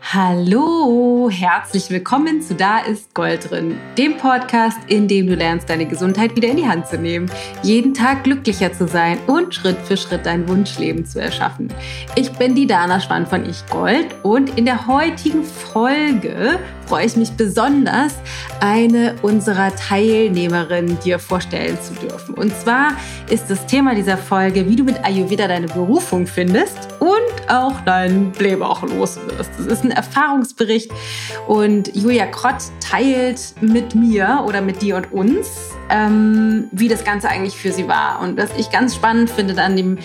Hallo, herzlich willkommen zu Da ist Gold drin, dem Podcast, in dem du lernst, deine Gesundheit wieder in die Hand zu nehmen, jeden Tag glücklicher zu sein und Schritt für Schritt dein Wunschleben zu erschaffen. Ich bin die Dana Schwann von Ich Gold und in der heutigen Folge freue ich mich besonders, eine unserer Teilnehmerinnen dir vorstellen zu dürfen. Und zwar ist das Thema dieser Folge, wie du mit Ayurveda deine Berufung findest und auch deinen Blähbauch los wirst. Das ist ein Erfahrungsbericht und Julia Krott teilt mit mir oder mit dir und uns, ähm, wie das Ganze eigentlich für sie war. Und was ich ganz spannend finde an dem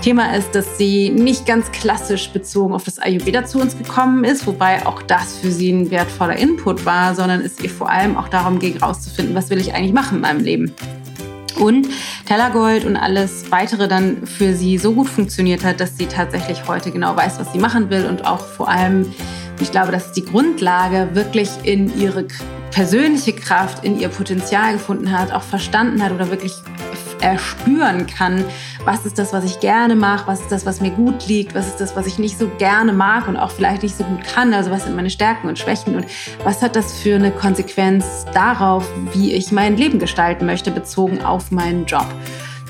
Thema ist, dass sie nicht ganz klassisch bezogen auf das Ayurveda zu uns gekommen ist, wobei auch das für sie ein wertvoller Input war, sondern es ihr vor allem auch darum ging, herauszufinden, was will ich eigentlich machen in meinem Leben und Tellergold und alles weitere dann für sie so gut funktioniert hat, dass sie tatsächlich heute genau weiß, was sie machen will und auch vor allem, ich glaube, das ist die Grundlage, wirklich in ihre persönliche Kraft, in ihr Potenzial gefunden hat, auch verstanden hat oder wirklich erspüren kann, was ist das, was ich gerne mache, was ist das, was mir gut liegt, was ist das, was ich nicht so gerne mag und auch vielleicht nicht so gut kann, also was sind meine Stärken und Schwächen und was hat das für eine Konsequenz darauf, wie ich mein Leben gestalten möchte, bezogen auf meinen Job.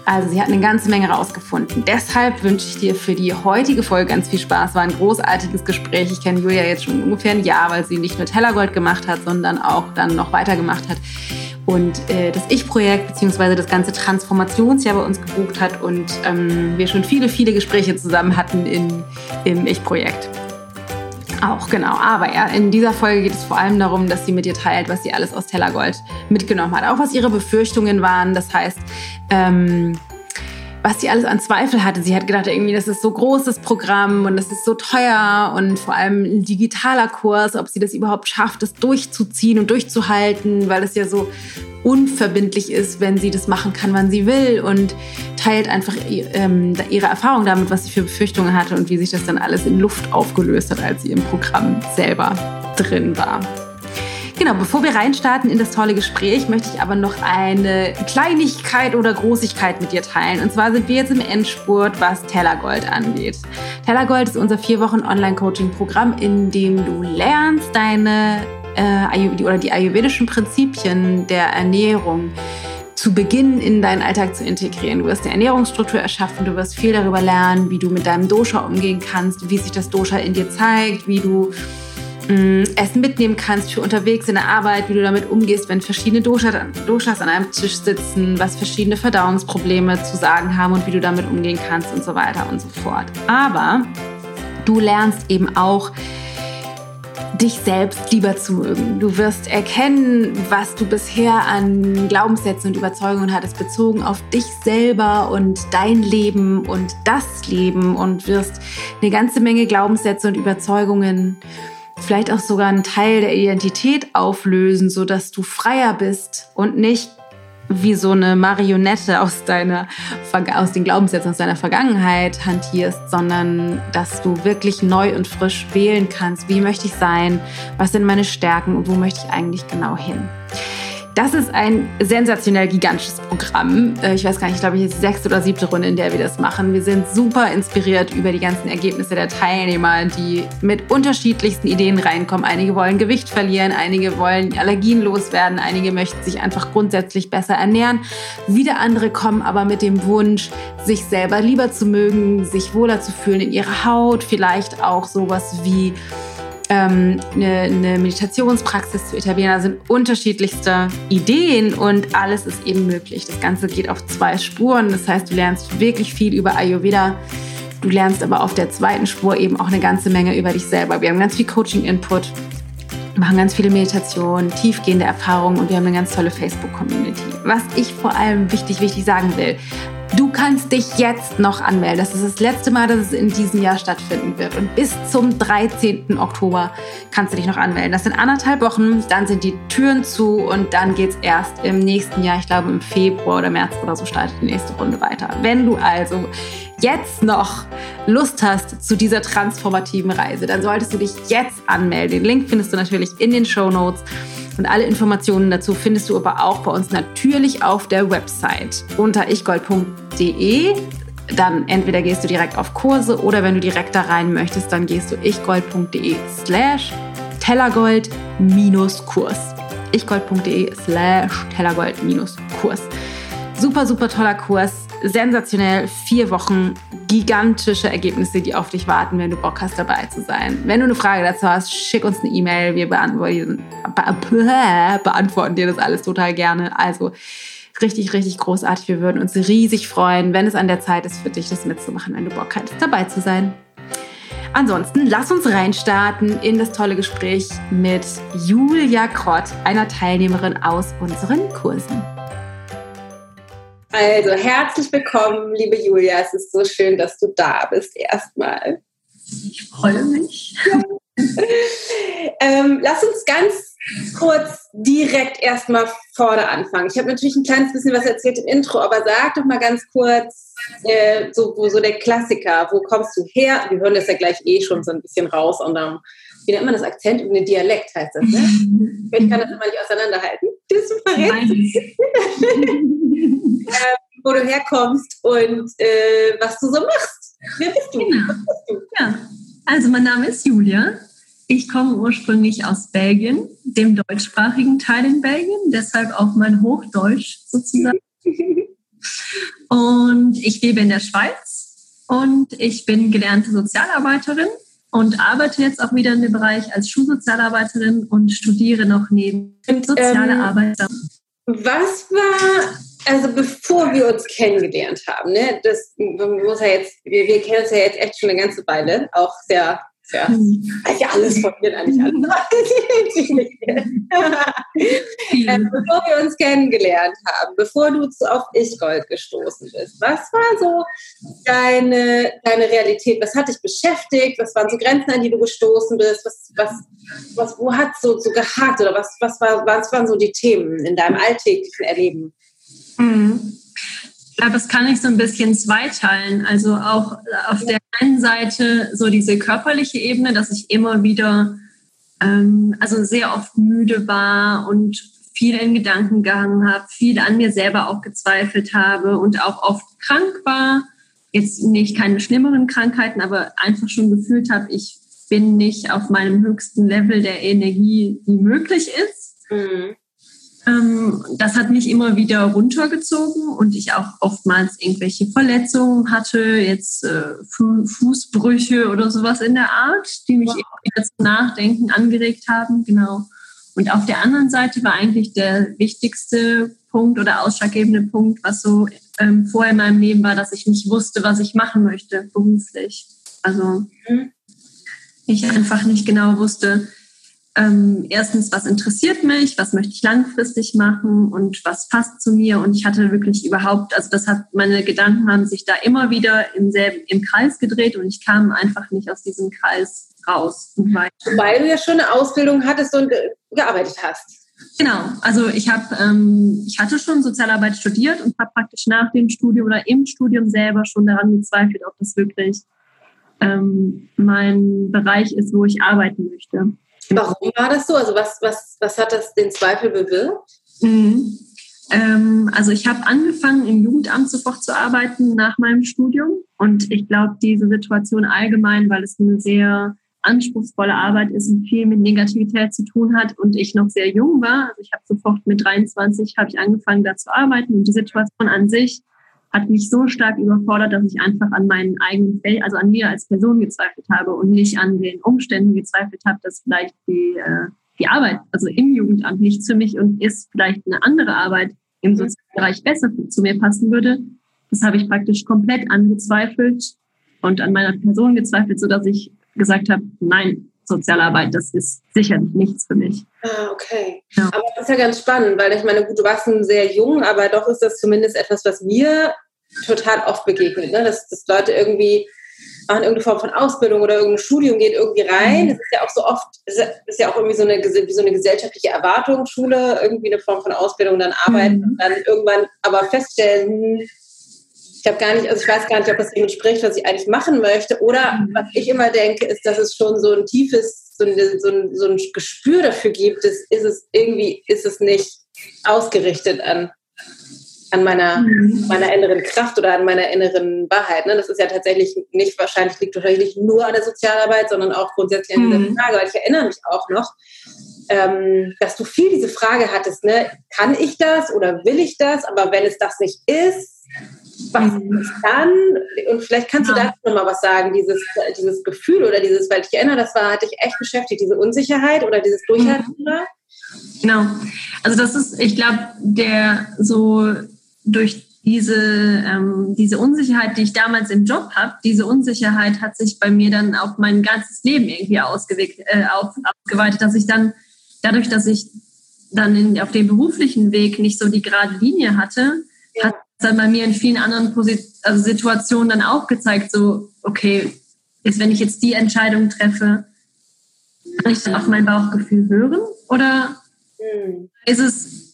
Also sie hat eine ganze Menge rausgefunden. Deshalb wünsche ich dir für die heutige Folge ganz viel Spaß. War ein großartiges Gespräch. Ich kenne Julia jetzt schon ungefähr ein Jahr, weil sie nicht nur Tellergold gemacht hat, sondern auch dann noch weitergemacht hat und äh, das Ich-Projekt bzw. das ganze Transformationsjahr bei uns gebucht hat und ähm, wir schon viele, viele Gespräche zusammen hatten in, im Ich-Projekt. Auch genau, aber ja, in dieser Folge geht es vor allem darum, dass sie mit dir teilt, was sie alles aus Tellergold mitgenommen hat, auch was ihre Befürchtungen waren. Das heißt, ähm, was sie alles an Zweifel hatte. Sie hat gedacht, irgendwie, das ist so großes Programm und das ist so teuer und vor allem ein digitaler Kurs, ob sie das überhaupt schafft, das durchzuziehen und durchzuhalten, weil es ja so unverbindlich ist, wenn sie das machen kann, wann sie will und teilt einfach ähm, ihre Erfahrung damit, was sie für Befürchtungen hatte und wie sich das dann alles in Luft aufgelöst hat, als sie im Programm selber drin war. Genau, bevor wir reinstarten in das tolle Gespräch, möchte ich aber noch eine Kleinigkeit oder Großigkeit mit dir teilen. Und zwar sind wir jetzt im Endspurt, was Tellergold angeht. Tellergold ist unser vier Wochen Online-Coaching-Programm, in dem du lernst, deine äh, oder die ayurvedischen Prinzipien der Ernährung zu Beginn in deinen Alltag zu integrieren. Du wirst eine Ernährungsstruktur erschaffen, du wirst viel darüber lernen, wie du mit deinem Dosha umgehen kannst, wie sich das Dosha in dir zeigt, wie du Essen mitnehmen kannst für unterwegs in der Arbeit, wie du damit umgehst, wenn verschiedene Doshas an einem Tisch sitzen, was verschiedene Verdauungsprobleme zu sagen haben und wie du damit umgehen kannst und so weiter und so fort. Aber du lernst eben auch, dich selbst lieber zu mögen. Du wirst erkennen, was du bisher an Glaubenssätzen und Überzeugungen hattest, bezogen auf dich selber und dein Leben und das Leben und wirst eine ganze Menge Glaubenssätze und Überzeugungen vielleicht auch sogar einen Teil der Identität auflösen, so dass du freier bist und nicht wie so eine Marionette aus deiner aus den Glaubenssätzen aus deiner Vergangenheit hantierst, sondern dass du wirklich neu und frisch wählen kannst, wie möchte ich sein, was sind meine Stärken? Und wo möchte ich eigentlich genau hin. Das ist ein sensationell gigantisches Programm. Äh, ich weiß gar nicht, ich glaube, ich ist die sechste oder siebte Runde, in der wir das machen. Wir sind super inspiriert über die ganzen Ergebnisse der Teilnehmer, die mit unterschiedlichsten Ideen reinkommen. Einige wollen Gewicht verlieren, einige wollen Allergien loswerden, einige möchten sich einfach grundsätzlich besser ernähren. Wieder andere kommen aber mit dem Wunsch, sich selber lieber zu mögen, sich wohler zu fühlen in ihrer Haut, vielleicht auch sowas wie ähm, eine, eine Meditationspraxis zu etablieren. Da sind unterschiedlichste Ideen und alles ist eben möglich. Das Ganze geht auf zwei Spuren. Das heißt, du lernst wirklich viel über Ayurveda. Du lernst aber auf der zweiten Spur eben auch eine ganze Menge über dich selber. Wir haben ganz viel Coaching-Input, machen ganz viele Meditationen, tiefgehende Erfahrungen und wir haben eine ganz tolle Facebook-Community. Was ich vor allem wichtig, wichtig sagen will, Du kannst dich jetzt noch anmelden. Das ist das letzte Mal, dass es in diesem Jahr stattfinden wird. Und bis zum 13. Oktober kannst du dich noch anmelden. Das sind anderthalb Wochen, dann sind die Türen zu und dann geht es erst im nächsten Jahr, ich glaube im Februar oder März oder so, startet die nächste Runde weiter. Wenn du also jetzt noch Lust hast zu dieser transformativen Reise, dann solltest du dich jetzt anmelden. Den Link findest du natürlich in den Show Notes. Und alle Informationen dazu findest du aber auch bei uns natürlich auf der Website unter ichgold.de dann entweder gehst du direkt auf Kurse oder wenn du direkt da rein möchtest, dann gehst du ichgold.de slash tellergold Kurs. ichgold.de slash tellergold Kurs. Super, super toller Kurs. Sensationell. Vier Wochen. Gigantische Ergebnisse, die auf dich warten, wenn du Bock hast, dabei zu sein. Wenn du eine Frage dazu hast, schick uns eine E-Mail. Wir beantworten, beantworten dir das alles total gerne. Also, richtig, richtig großartig. Wir würden uns riesig freuen, wenn es an der Zeit ist für dich, das mitzumachen, wenn du Bock hast, dabei zu sein. Ansonsten lass uns reinstarten in das tolle Gespräch mit Julia Krott, einer Teilnehmerin aus unseren Kursen. Also herzlich willkommen, liebe Julia. Es ist so schön, dass du da bist erstmal. Ich freue mich. ähm, lass uns ganz kurz direkt erstmal vorne anfangen. Ich habe natürlich ein kleines bisschen was erzählt im Intro, aber sag doch mal ganz kurz, äh, so, wo, so der Klassiker, wo kommst du her? Wir hören das ja gleich eh schon so ein bisschen raus und dann, wie nennt man das Akzent? Ein Dialekt heißt das, ne? Ich kann das immer nicht auseinanderhalten. Das ist super äh, wo du herkommst und äh, was du so machst. Wer bist du? Genau. Bist du? Ja, also mein Name ist Julia. Ich komme ursprünglich aus Belgien, dem deutschsprachigen Teil in Belgien, deshalb auch mein Hochdeutsch sozusagen. Und ich lebe in der Schweiz und ich bin gelernte Sozialarbeiterin und arbeite jetzt auch wieder in dem Bereich als Schulsozialarbeiterin und studiere noch neben soziale ähm, Arbeit. Was war, also bevor wir uns kennengelernt haben, ne, das muss ja jetzt, wir, wir kennen uns ja jetzt echt schon eine ganze Weile, auch sehr ja, ja alles von mir eigentlich alles. ähm, bevor wir uns kennengelernt haben, bevor du auf Ich-Gold gestoßen bist, was war so deine, deine Realität? Was hat dich beschäftigt? Was waren so Grenzen, an die du gestoßen bist? Was, was, was, wo hat so, so gehakt? Oder was, was, war, was waren so die Themen in deinem alltäglichen Erleben? Mhm. Ich glaube, das kann ich so ein bisschen zweiteilen. Also auch auf der einen Seite so diese körperliche Ebene, dass ich immer wieder, ähm, also sehr oft müde war und viel in Gedanken gehangen habe, viel an mir selber auch gezweifelt habe und auch oft krank war. Jetzt nicht keine schlimmeren Krankheiten, aber einfach schon gefühlt habe, ich bin nicht auf meinem höchsten Level der Energie, die möglich ist. Mhm. Ähm, das hat mich immer wieder runtergezogen und ich auch oftmals irgendwelche Verletzungen hatte, jetzt äh, Fußbrüche oder sowas in der Art, die mich wow. wieder zum Nachdenken angeregt haben. Genau. Und auf der anderen Seite war eigentlich der wichtigste Punkt oder ausschlaggebende Punkt, was so ähm, vorher in meinem Leben war, dass ich nicht wusste, was ich machen möchte beruflich. Also mhm. ich einfach nicht genau wusste, ähm, erstens, was interessiert mich, was möchte ich langfristig machen und was passt zu mir. Und ich hatte wirklich überhaupt, also das hat, meine Gedanken haben sich da immer wieder im selben, im Kreis gedreht und ich kam einfach nicht aus diesem Kreis raus. Weil du ja schon eine Ausbildung hattest und gearbeitet hast. Genau, also ich habe, ähm, ich hatte schon Sozialarbeit studiert und habe praktisch nach dem Studium oder im Studium selber schon daran gezweifelt, ob das wirklich ähm, mein Bereich ist, wo ich arbeiten möchte. Warum war das so? Also was, was, was hat das den Zweifel bewirkt? Mhm. Ähm, also ich habe angefangen, im Jugendamt sofort zu arbeiten nach meinem Studium. Und ich glaube, diese Situation allgemein, weil es eine sehr anspruchsvolle Arbeit ist und viel mit Negativität zu tun hat und ich noch sehr jung war. Also ich habe sofort mit 23 habe ich angefangen, da zu arbeiten und die Situation an sich hat mich so stark überfordert, dass ich einfach an meinen eigenen, also an mir als Person gezweifelt habe und nicht an den Umständen gezweifelt habe, dass vielleicht die, äh, die Arbeit, also im Jugendamt nichts für mich und ist vielleicht eine andere Arbeit im mhm. Sozialbereich besser zu mir passen würde. Das habe ich praktisch komplett angezweifelt und an meiner Person gezweifelt, so dass ich gesagt habe, nein, Sozialarbeit, das ist sicherlich nichts für mich. Ah, okay. Ja. Aber das ist ja ganz spannend, weil ich meine, gut, du warst sehr jung, aber doch ist das zumindest etwas, was mir total oft begegnet, ne? dass, dass Leute irgendwie machen irgendeine Form von Ausbildung oder irgendein Studium geht irgendwie rein. Das ist ja auch so oft, das ist ja auch irgendwie so eine, so eine gesellschaftliche Erwartung, Schule, irgendwie eine Form von Ausbildung, dann arbeiten mhm. und dann irgendwann aber feststellen, ich habe gar nicht, also ich weiß gar nicht, ob das dem entspricht, was ich eigentlich machen möchte. Oder mhm. was ich immer denke, ist, dass es schon so ein tiefes, so ein, so ein, so ein Gespür dafür gibt, ist, ist es irgendwie, ist es nicht ausgerichtet an an meiner, mhm. meiner inneren Kraft oder an meiner inneren Wahrheit. Ne? Das ist ja tatsächlich nicht wahrscheinlich, liegt wahrscheinlich nicht nur an der Sozialarbeit, sondern auch grundsätzlich an dieser mhm. Frage. Weil ich erinnere mich auch noch, ähm, dass du viel diese Frage hattest, ne? kann ich das oder will ich das? Aber wenn es das nicht ist, was mhm. ist dann? Und vielleicht kannst ja. du dazu nochmal was sagen, dieses, dieses Gefühl oder dieses, weil ich erinnere, das war, hatte ich echt beschäftigt, diese Unsicherheit oder dieses Durchhalten. Mhm. Genau. Also das ist, ich glaube, der so durch diese, ähm, diese Unsicherheit, die ich damals im Job habe, diese Unsicherheit hat sich bei mir dann auf mein ganzes Leben irgendwie ausgeweitet, äh, auf, ausgeweitet, dass ich dann dadurch, dass ich dann in, auf dem beruflichen Weg nicht so die gerade Linie hatte, ja. hat dann bei mir in vielen anderen Posit also Situationen dann auch gezeigt, so, okay, ist, wenn ich jetzt die Entscheidung treffe, kann ich dann auf mein Bauchgefühl hören? Oder mhm. ist es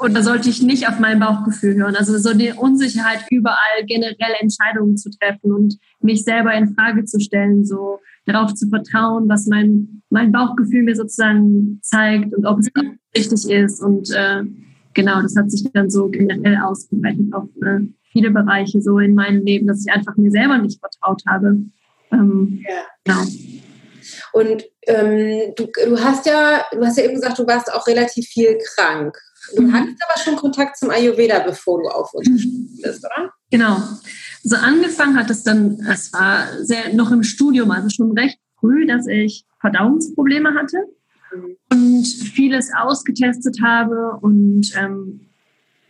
oder sollte ich nicht auf mein Bauchgefühl hören? Also so die Unsicherheit, überall generell Entscheidungen zu treffen und mich selber in Frage zu stellen, so darauf zu vertrauen, was mein, mein Bauchgefühl mir sozusagen zeigt und ob es mhm. richtig ist. Und äh, genau, das hat sich dann so generell ausgeweitet auf äh, viele Bereiche so in meinem Leben, dass ich einfach mir selber nicht vertraut habe. Ähm, ja. Genau. Und ähm, du, du hast ja, du hast ja eben gesagt, du warst auch relativ viel krank. Du mhm. hattest aber schon Kontakt zum Ayurveda, bevor du auf uns mhm. bist, oder? Genau. Also angefangen hat es dann, es war sehr, noch im Studium, also schon recht früh, dass ich Verdauungsprobleme hatte mhm. und vieles ausgetestet habe und ähm,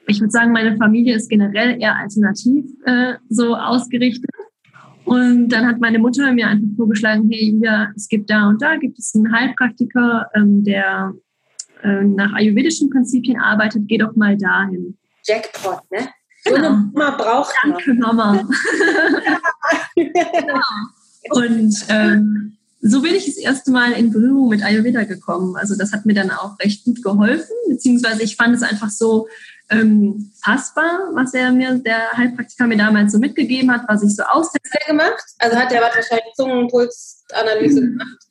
ich würde sagen, meine Familie ist generell eher alternativ äh, so ausgerichtet. Und dann hat meine Mutter mir einfach vorgeschlagen, hey Julia, es gibt da und da gibt es einen Heilpraktiker, ähm, der äh, nach ayurvedischen Prinzipien arbeitet, geh doch mal dahin. Jackpot, ne? So genau. eine Mama braucht Danke, Mama. genau. Und ähm, so bin ich das erste Mal in Berührung mit Ayurveda gekommen. Also das hat mir dann auch recht gut geholfen, beziehungsweise ich fand es einfach so ähm, fassbar, was er mir, der Heilpraktiker mir damals so mitgegeben hat, was ich so austeste. Hat er gemacht? Also hat er wahrscheinlich Zungenpulsanalyse mhm. gemacht?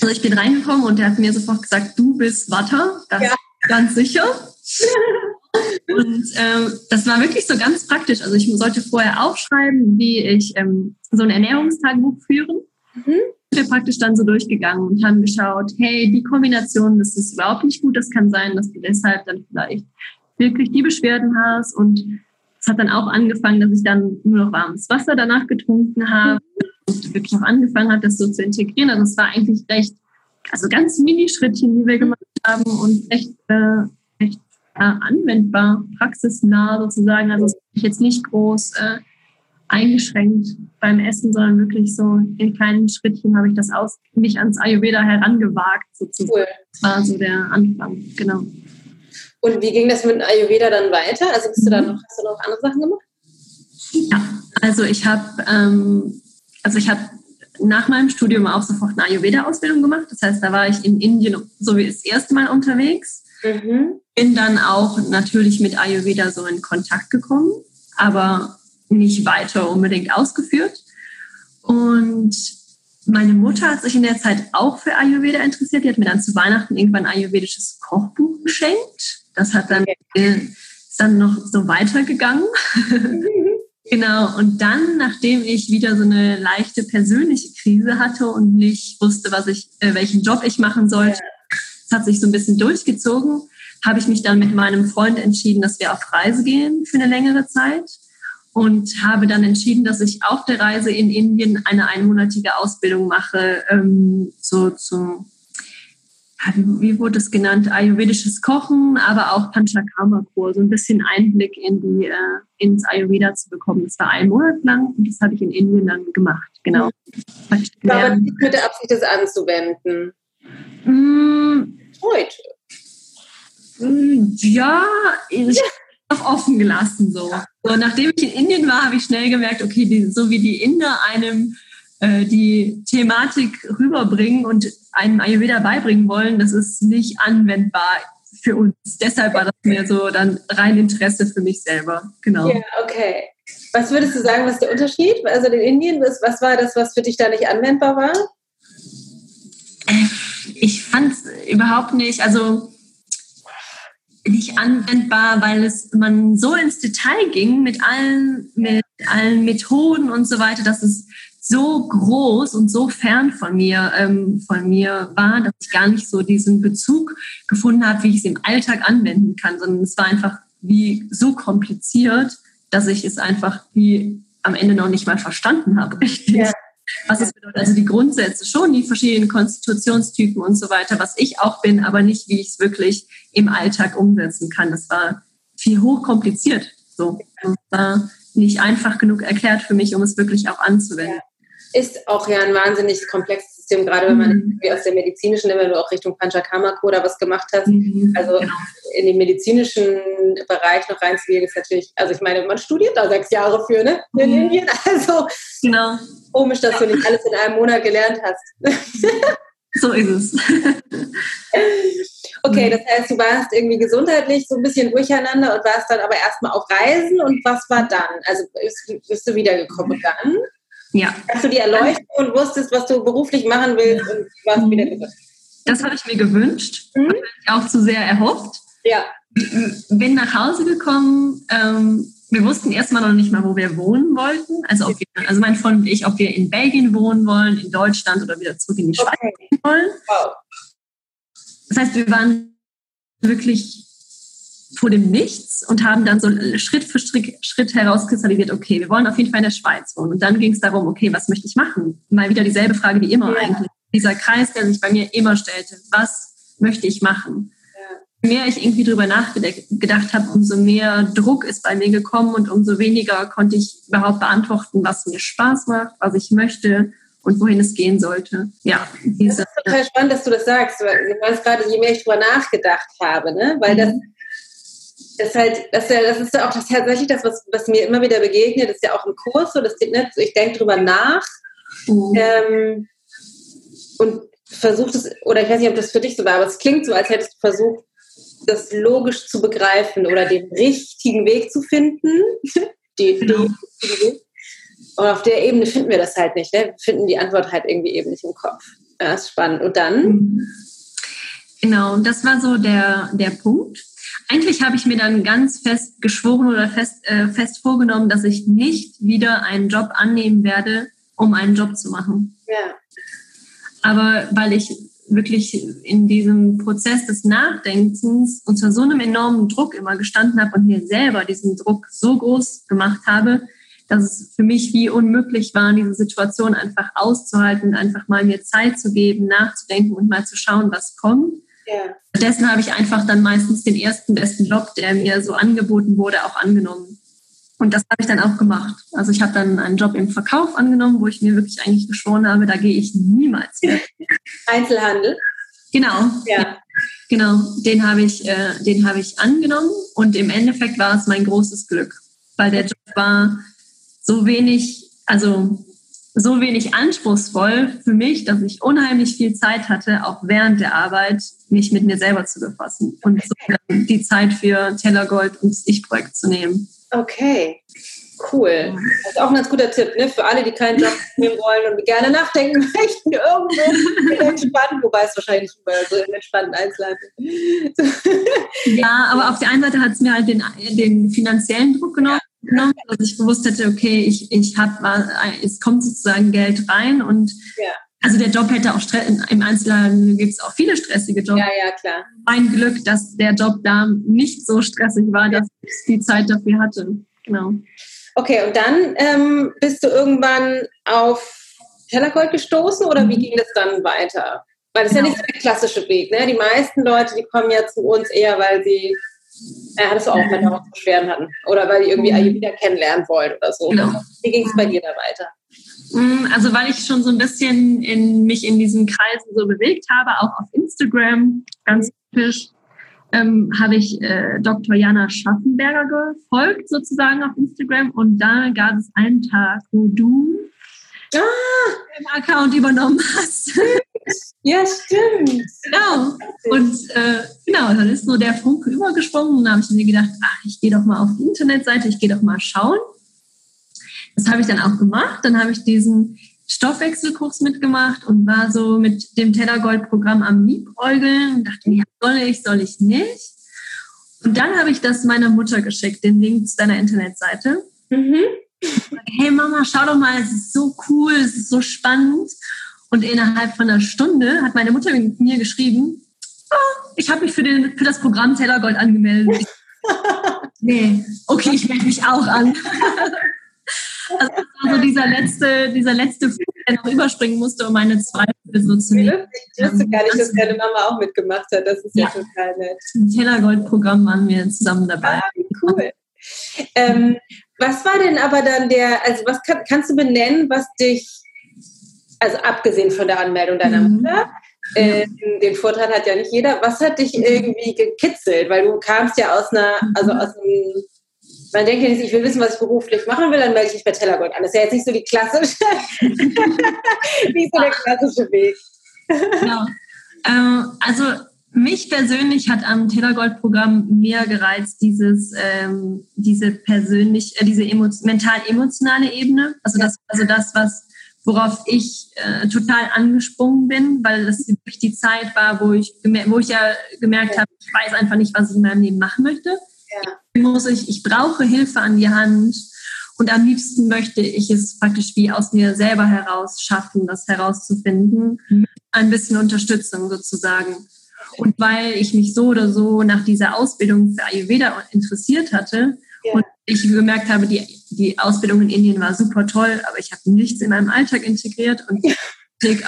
Also ich bin reingekommen und der hat mir sofort gesagt, du bist Watter, das ja. ganz sicher. und ähm, das war wirklich so ganz praktisch. Also ich sollte vorher aufschreiben, wie ich ähm, so ein Ernährungstagebuch führen. Mhm. Wir praktisch dann so durchgegangen und haben geschaut, hey, die Kombination, das ist überhaupt nicht gut. Das kann sein, dass du deshalb dann vielleicht wirklich die Beschwerden hast. Und es hat dann auch angefangen, dass ich dann nur noch warmes Wasser danach getrunken habe. Mhm wirklich auch angefangen hat, das so zu integrieren. Also es war eigentlich recht, also ganz Mini-Schrittchen, die wir gemacht haben und echt, äh, echt äh, anwendbar, praxisnah sozusagen. Also es ist jetzt nicht groß äh, eingeschränkt beim Essen, sondern wirklich so in kleinen Schrittchen habe ich das aus, mich ans Ayurveda herangewagt sozusagen. Cool. Das war so der Anfang, genau. Und wie ging das mit Ayurveda dann weiter? Also bist du dann noch, hast du noch andere Sachen gemacht? Ja, also ich habe ähm, also ich habe nach meinem Studium auch sofort eine Ayurveda-Ausbildung gemacht. Das heißt, da war ich in Indien so wie das erste Mal unterwegs. Mhm. Bin dann auch natürlich mit Ayurveda so in Kontakt gekommen, aber nicht weiter unbedingt ausgeführt. Und meine Mutter hat sich in der Zeit auch für Ayurveda interessiert. Die hat mir dann zu Weihnachten irgendwann ein ayurvedisches Kochbuch geschenkt. Das hat dann, okay. ist dann noch so weitergegangen. Genau, und dann, nachdem ich wieder so eine leichte persönliche Krise hatte und nicht wusste, was ich, äh, welchen Job ich machen sollte, es hat sich so ein bisschen durchgezogen, habe ich mich dann mit meinem Freund entschieden, dass wir auf Reise gehen für eine längere Zeit und habe dann entschieden, dass ich auf der Reise in Indien eine einmonatige Ausbildung mache, ähm, so zum wie wurde es genannt, ayurvedisches Kochen, aber auch Panchakarma-Kur, so ein bisschen Einblick in die, äh, ins Ayurveda zu bekommen. Das war ein Monat lang und das habe ich in Indien dann gemacht, genau. Mhm. Aber mit der Absicht, das anzuwenden? Mm, Heute. Mm, ja, ich habe offen gelassen so. so. Nachdem ich in Indien war, habe ich schnell gemerkt, okay, die, so wie die Inder einem äh, die Thematik rüberbringen und einem Ayurveda beibringen wollen, das ist nicht anwendbar für uns. Deshalb war das mir so dann rein Interesse für mich selber. Genau. Ja, okay. Was würdest du sagen, was der Unterschied? Also in Indien, was, was war das, was für dich da nicht anwendbar war? Äh, ich fand es überhaupt nicht, also nicht anwendbar, weil es man so ins Detail ging mit allen, mit allen Methoden und so weiter, dass es so groß und so fern von mir, ähm, von mir war, dass ich gar nicht so diesen Bezug gefunden habe, wie ich es im Alltag anwenden kann, sondern es war einfach wie so kompliziert, dass ich es einfach wie am Ende noch nicht mal verstanden habe, richtig. Ja. Was es bedeutet, also die Grundsätze schon, die verschiedenen Konstitutionstypen und so weiter, was ich auch bin, aber nicht, wie ich es wirklich im Alltag umsetzen kann. Das war viel hochkompliziert. So. Das war nicht einfach genug erklärt für mich, um es wirklich auch anzuwenden. Ja ist auch ja ein wahnsinnig komplexes System, gerade wenn man mhm. aus der medizinischen, wenn du auch Richtung Panchakarma oder was gemacht hast. Mhm, also genau. in den medizinischen Bereich noch reinzugehen, ist natürlich, also ich meine, man studiert da sechs Jahre für, ne? In mhm. Indien. Also genau. komisch, dass du nicht alles in einem Monat gelernt hast. so ist es. Okay, mhm. das heißt, du warst irgendwie gesundheitlich so ein bisschen durcheinander und warst dann aber erstmal auf Reisen und was war dann? Also bist, bist du wiedergekommen dann? Ja. Hast du die erleuchtet und wusstest, was du beruflich machen willst und warst mhm. wieder gesund? Das habe ich mir gewünscht, mhm. auch zu sehr erhofft. Ja. Bin nach Hause gekommen. Ähm, wir wussten erstmal noch nicht mal, wo wir wohnen wollten. Also, ob wir, also mein Freund und ich, ob wir in Belgien wohnen wollen, in Deutschland oder wieder zurück in die Schweiz okay. wollen. Wow. Das heißt, wir waren wirklich vor dem Nichts und haben dann so Schritt für Schritt, Schritt herauskristallisiert, okay, wir wollen auf jeden Fall in der Schweiz wohnen. Und dann ging es darum, okay, was möchte ich machen? Mal wieder dieselbe Frage wie immer ja. eigentlich. Dieser Kreis, der sich bei mir immer stellte, was möchte ich machen? Je mehr ich irgendwie drüber nachgedacht habe, umso mehr Druck ist bei mir gekommen und umso weniger konnte ich überhaupt beantworten, was mir Spaß macht, was ich möchte und wohin es gehen sollte. Ja, diese, das ist total spannend, dass du das sagst, weil du meinst gerade, je mehr ich drüber nachgedacht habe, ne? weil mhm. Das ist halt, das ja, das ist ja auch das, tatsächlich das, was, was mir immer wieder begegnet, das ist ja auch im Kurs so, das nicht, ich denke drüber nach mhm. ähm, und versucht es, oder ich weiß nicht, ob das für dich so war, aber es klingt so, als hättest du versucht, das logisch zu begreifen oder den richtigen Weg zu finden. die, genau. die, und auf der Ebene finden wir das halt nicht. Ne? Wir finden die Antwort halt irgendwie eben nicht im Kopf. Ja, ist spannend. Und dann? Mhm. Genau, das war so der, der Punkt eigentlich habe ich mir dann ganz fest geschworen oder fest, äh, fest vorgenommen, dass ich nicht wieder einen Job annehmen werde, um einen Job zu machen. Ja. Aber weil ich wirklich in diesem Prozess des Nachdenkens unter so einem enormen Druck immer gestanden habe und mir selber diesen Druck so groß gemacht habe, dass es für mich wie unmöglich war, diese Situation einfach auszuhalten, einfach mal mir Zeit zu geben, nachzudenken und mal zu schauen, was kommt. Ja. Stattdessen habe ich einfach dann meistens den ersten besten Job, der mir so angeboten wurde, auch angenommen. Und das habe ich dann auch gemacht. Also ich habe dann einen Job im Verkauf angenommen, wo ich mir wirklich eigentlich geschworen habe, da gehe ich niemals mehr. Einzelhandel? Genau. Ja. Genau, den habe ich, äh, den habe ich angenommen und im Endeffekt war es mein großes Glück, weil der Job war so wenig, also so wenig anspruchsvoll für mich, dass ich unheimlich viel Zeit hatte, auch während der Arbeit mich mit mir selber zu befassen und so die Zeit für Tellergold und das Ich-Projekt zu nehmen. Okay, cool. Das ist auch ein ganz guter Tipp ne? für alle, die keinen Job nehmen wollen und gerne nachdenken möchten, irgendwo entspannen, wobei es wahrscheinlich nicht überall so im entspannten Einzelhandel. ja, aber auf der einen Seite hat es mir halt den, den finanziellen Druck genommen genommen, dass ich gewusst hätte, okay, ich, ich habe, es kommt sozusagen Geld rein und ja. Also der Job hätte auch Stress, im Einzelhandel gibt es auch viele stressige Jobs. Ja, ja, klar. Mein Glück, dass der Job da nicht so stressig war, dass ich die Zeit dafür hatte. Genau. Okay, und dann ähm, bist du irgendwann auf Tellergold gestoßen oder wie mhm. ging das dann weiter? Weil das genau. ist ja genau. nicht so der klassische Weg. Ne? Die meisten Leute, die kommen ja zu uns eher, weil sie ja, hattest du auch, wenn wir Beschwerden hatten. Oder weil die irgendwie mhm. wieder kennenlernen wollen oder so. Genau. Wie ging es bei dir da weiter? Mm, also weil ich schon so ein bisschen in, mich in diesen Kreisen so bewegt habe, auch auf Instagram, ganz typisch, ähm, habe ich äh, Dr. Jana Schaffenberger gefolgt, sozusagen auf Instagram. Und da gab es einen Tag, wo du ah. den Account übernommen hast. Ja, stimmt. Genau. Und äh, genau, dann ist so der Funke übergesprungen und dann habe ich mir gedacht, ach, ich gehe doch mal auf die Internetseite, ich gehe doch mal schauen. Das habe ich dann auch gemacht. Dann habe ich diesen Stoffwechselkurs mitgemacht und war so mit dem Tellergold-Programm am Liebäugeln und dachte mir, soll ich, soll ich nicht? Und dann habe ich das meiner Mutter geschickt, den Link zu deiner Internetseite. Mhm. Hey Mama, schau doch mal, es ist so cool, es ist so spannend. Und innerhalb von einer Stunde hat meine Mutter mir geschrieben, oh, ich habe mich für, den, für das Programm Taylor Gold angemeldet. nee, okay, ich melde mich auch an. Also, also dieser letzte, dieser letzte der noch überspringen musste, um meine Zweifel so zu nehmen. Ich wusste gar nicht, dass deine Mama auch mitgemacht hat. Das ist ja, ja total nett. Im Tellergold-Programm waren wir zusammen dabei. Ah, cool. Ähm, was war denn aber dann der, also was kann, kannst du benennen, was dich, also abgesehen von der Anmeldung deiner mhm. Mutter, äh, den Vorteil hat ja nicht jeder, was hat dich irgendwie gekitzelt? Weil du kamst ja aus einer, also aus einem man denkt ja nicht, ich will wissen, was ich beruflich machen will, dann melde ich mich bei Tellergold an. Das ist ja jetzt nicht so die klassische, nicht so der klassische Weg. genau. Ähm, also mich persönlich hat am Tellergold-Programm mehr gereizt dieses, ähm, diese persönlich, äh, diese mental-emotionale Ebene. Also das, also das, was worauf ich äh, total angesprungen bin, weil das wirklich die Zeit war, wo ich, wo ich ja gemerkt habe, ich weiß einfach nicht, was ich in meinem Leben machen möchte. Ja. Muss ich, ich brauche Hilfe an die Hand und am liebsten möchte ich es praktisch wie aus mir selber heraus schaffen, das herauszufinden. Mhm. Ein bisschen Unterstützung sozusagen. Und weil ich mich so oder so nach dieser Ausbildung für Ayurveda interessiert hatte ja. und ich gemerkt habe, die, die Ausbildung in Indien war super toll, aber ich habe nichts in meinem Alltag integriert und ja.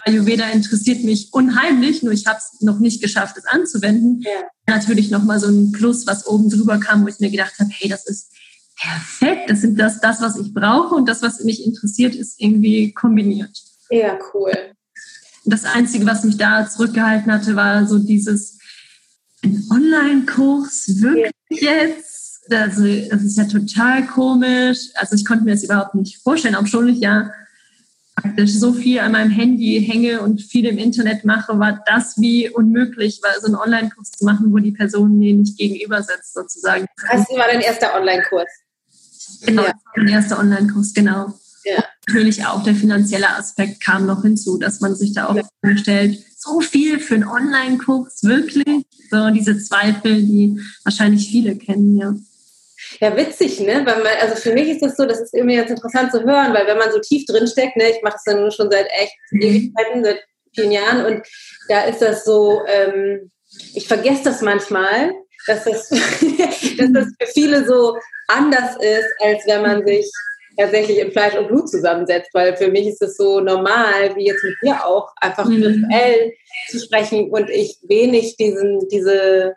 Ayurveda interessiert mich unheimlich, nur ich habe es noch nicht geschafft, es anzuwenden. Ja. Natürlich nochmal so ein Plus, was oben drüber kam, wo ich mir gedacht habe, hey, das ist perfekt, das sind das, das, was ich brauche und das, was mich interessiert, ist irgendwie kombiniert. Ja, cool. Das Einzige, was mich da zurückgehalten hatte, war so dieses ein Online-Kurs, wirklich ja. jetzt? Also, das ist ja total komisch. Also ich konnte mir das überhaupt nicht vorstellen, obwohl ich ja praktisch so viel an meinem Handy hänge und viel im Internet mache, war das wie unmöglich, weil so einen Online-Kurs zu machen, wo die Person mir nicht gegenüber sitzt, sozusagen. Das war dein erster Online-Kurs? Genau, ja. mein erster Online-Kurs, genau. Ja. Natürlich auch der finanzielle Aspekt kam noch hinzu, dass man sich da auch ja. vorstellt, so viel für einen Online-Kurs, wirklich? So diese Zweifel, die wahrscheinlich viele kennen, ja. Ja, witzig, ne? Weil man, also für mich ist das so, das ist irgendwie jetzt interessant zu hören, weil wenn man so tief drin steckt, ne, ich mache das ja nun schon seit echt mhm. Ewigkeiten, seit vielen Jahren und da ist das so, ähm, ich vergesse das manchmal, dass das, dass das für viele so anders ist, als wenn man sich tatsächlich in Fleisch und Blut zusammensetzt, weil für mich ist es so normal, wie jetzt mit dir auch, einfach mhm. virtuell zu sprechen und ich wenig diesen, diese,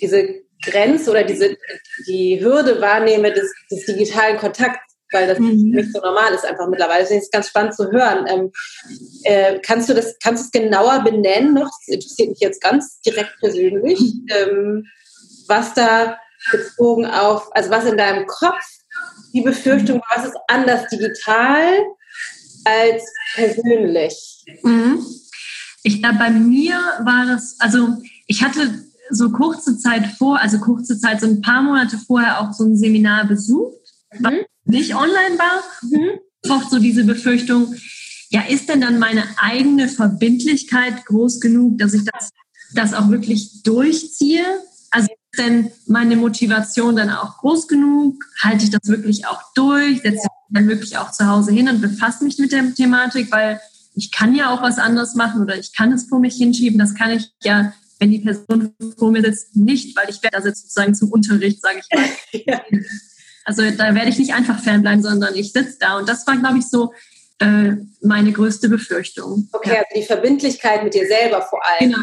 diese Grenze oder diese, die Hürde wahrnehme des, des digitalen Kontakts, weil das mhm. nicht so normal ist einfach mittlerweile. Das ist ganz spannend zu hören. Ähm, äh, kannst du das, kannst du es genauer benennen noch? Das interessiert mich jetzt ganz direkt persönlich. Ähm, was da bezogen auf, also was in deinem Kopf die Befürchtung, was ist anders digital als persönlich? Mhm. Ich glaube, bei mir war das, also ich hatte so kurze Zeit vor, also kurze Zeit, so ein paar Monate vorher auch so ein Seminar besucht, mhm. was nicht online war. Mhm. Oft so diese Befürchtung, ja, ist denn dann meine eigene Verbindlichkeit groß genug, dass ich das, das auch wirklich durchziehe? Also ist denn meine Motivation dann auch groß genug? Halte ich das wirklich auch durch? Setze ich mich dann wirklich auch zu Hause hin und befasse mich mit der Thematik? Weil ich kann ja auch was anderes machen oder ich kann es vor mich hinschieben. Das kann ich ja wenn die Person vor mir sitzt, nicht, weil ich werde da sitze sozusagen zum Unterricht, sage ich mal. ja. Also da werde ich nicht einfach fernbleiben, sondern ich sitze da. Und das war, glaube ich, so äh, meine größte Befürchtung. Okay, ja. also die Verbindlichkeit mit dir selber vor allem. Genau,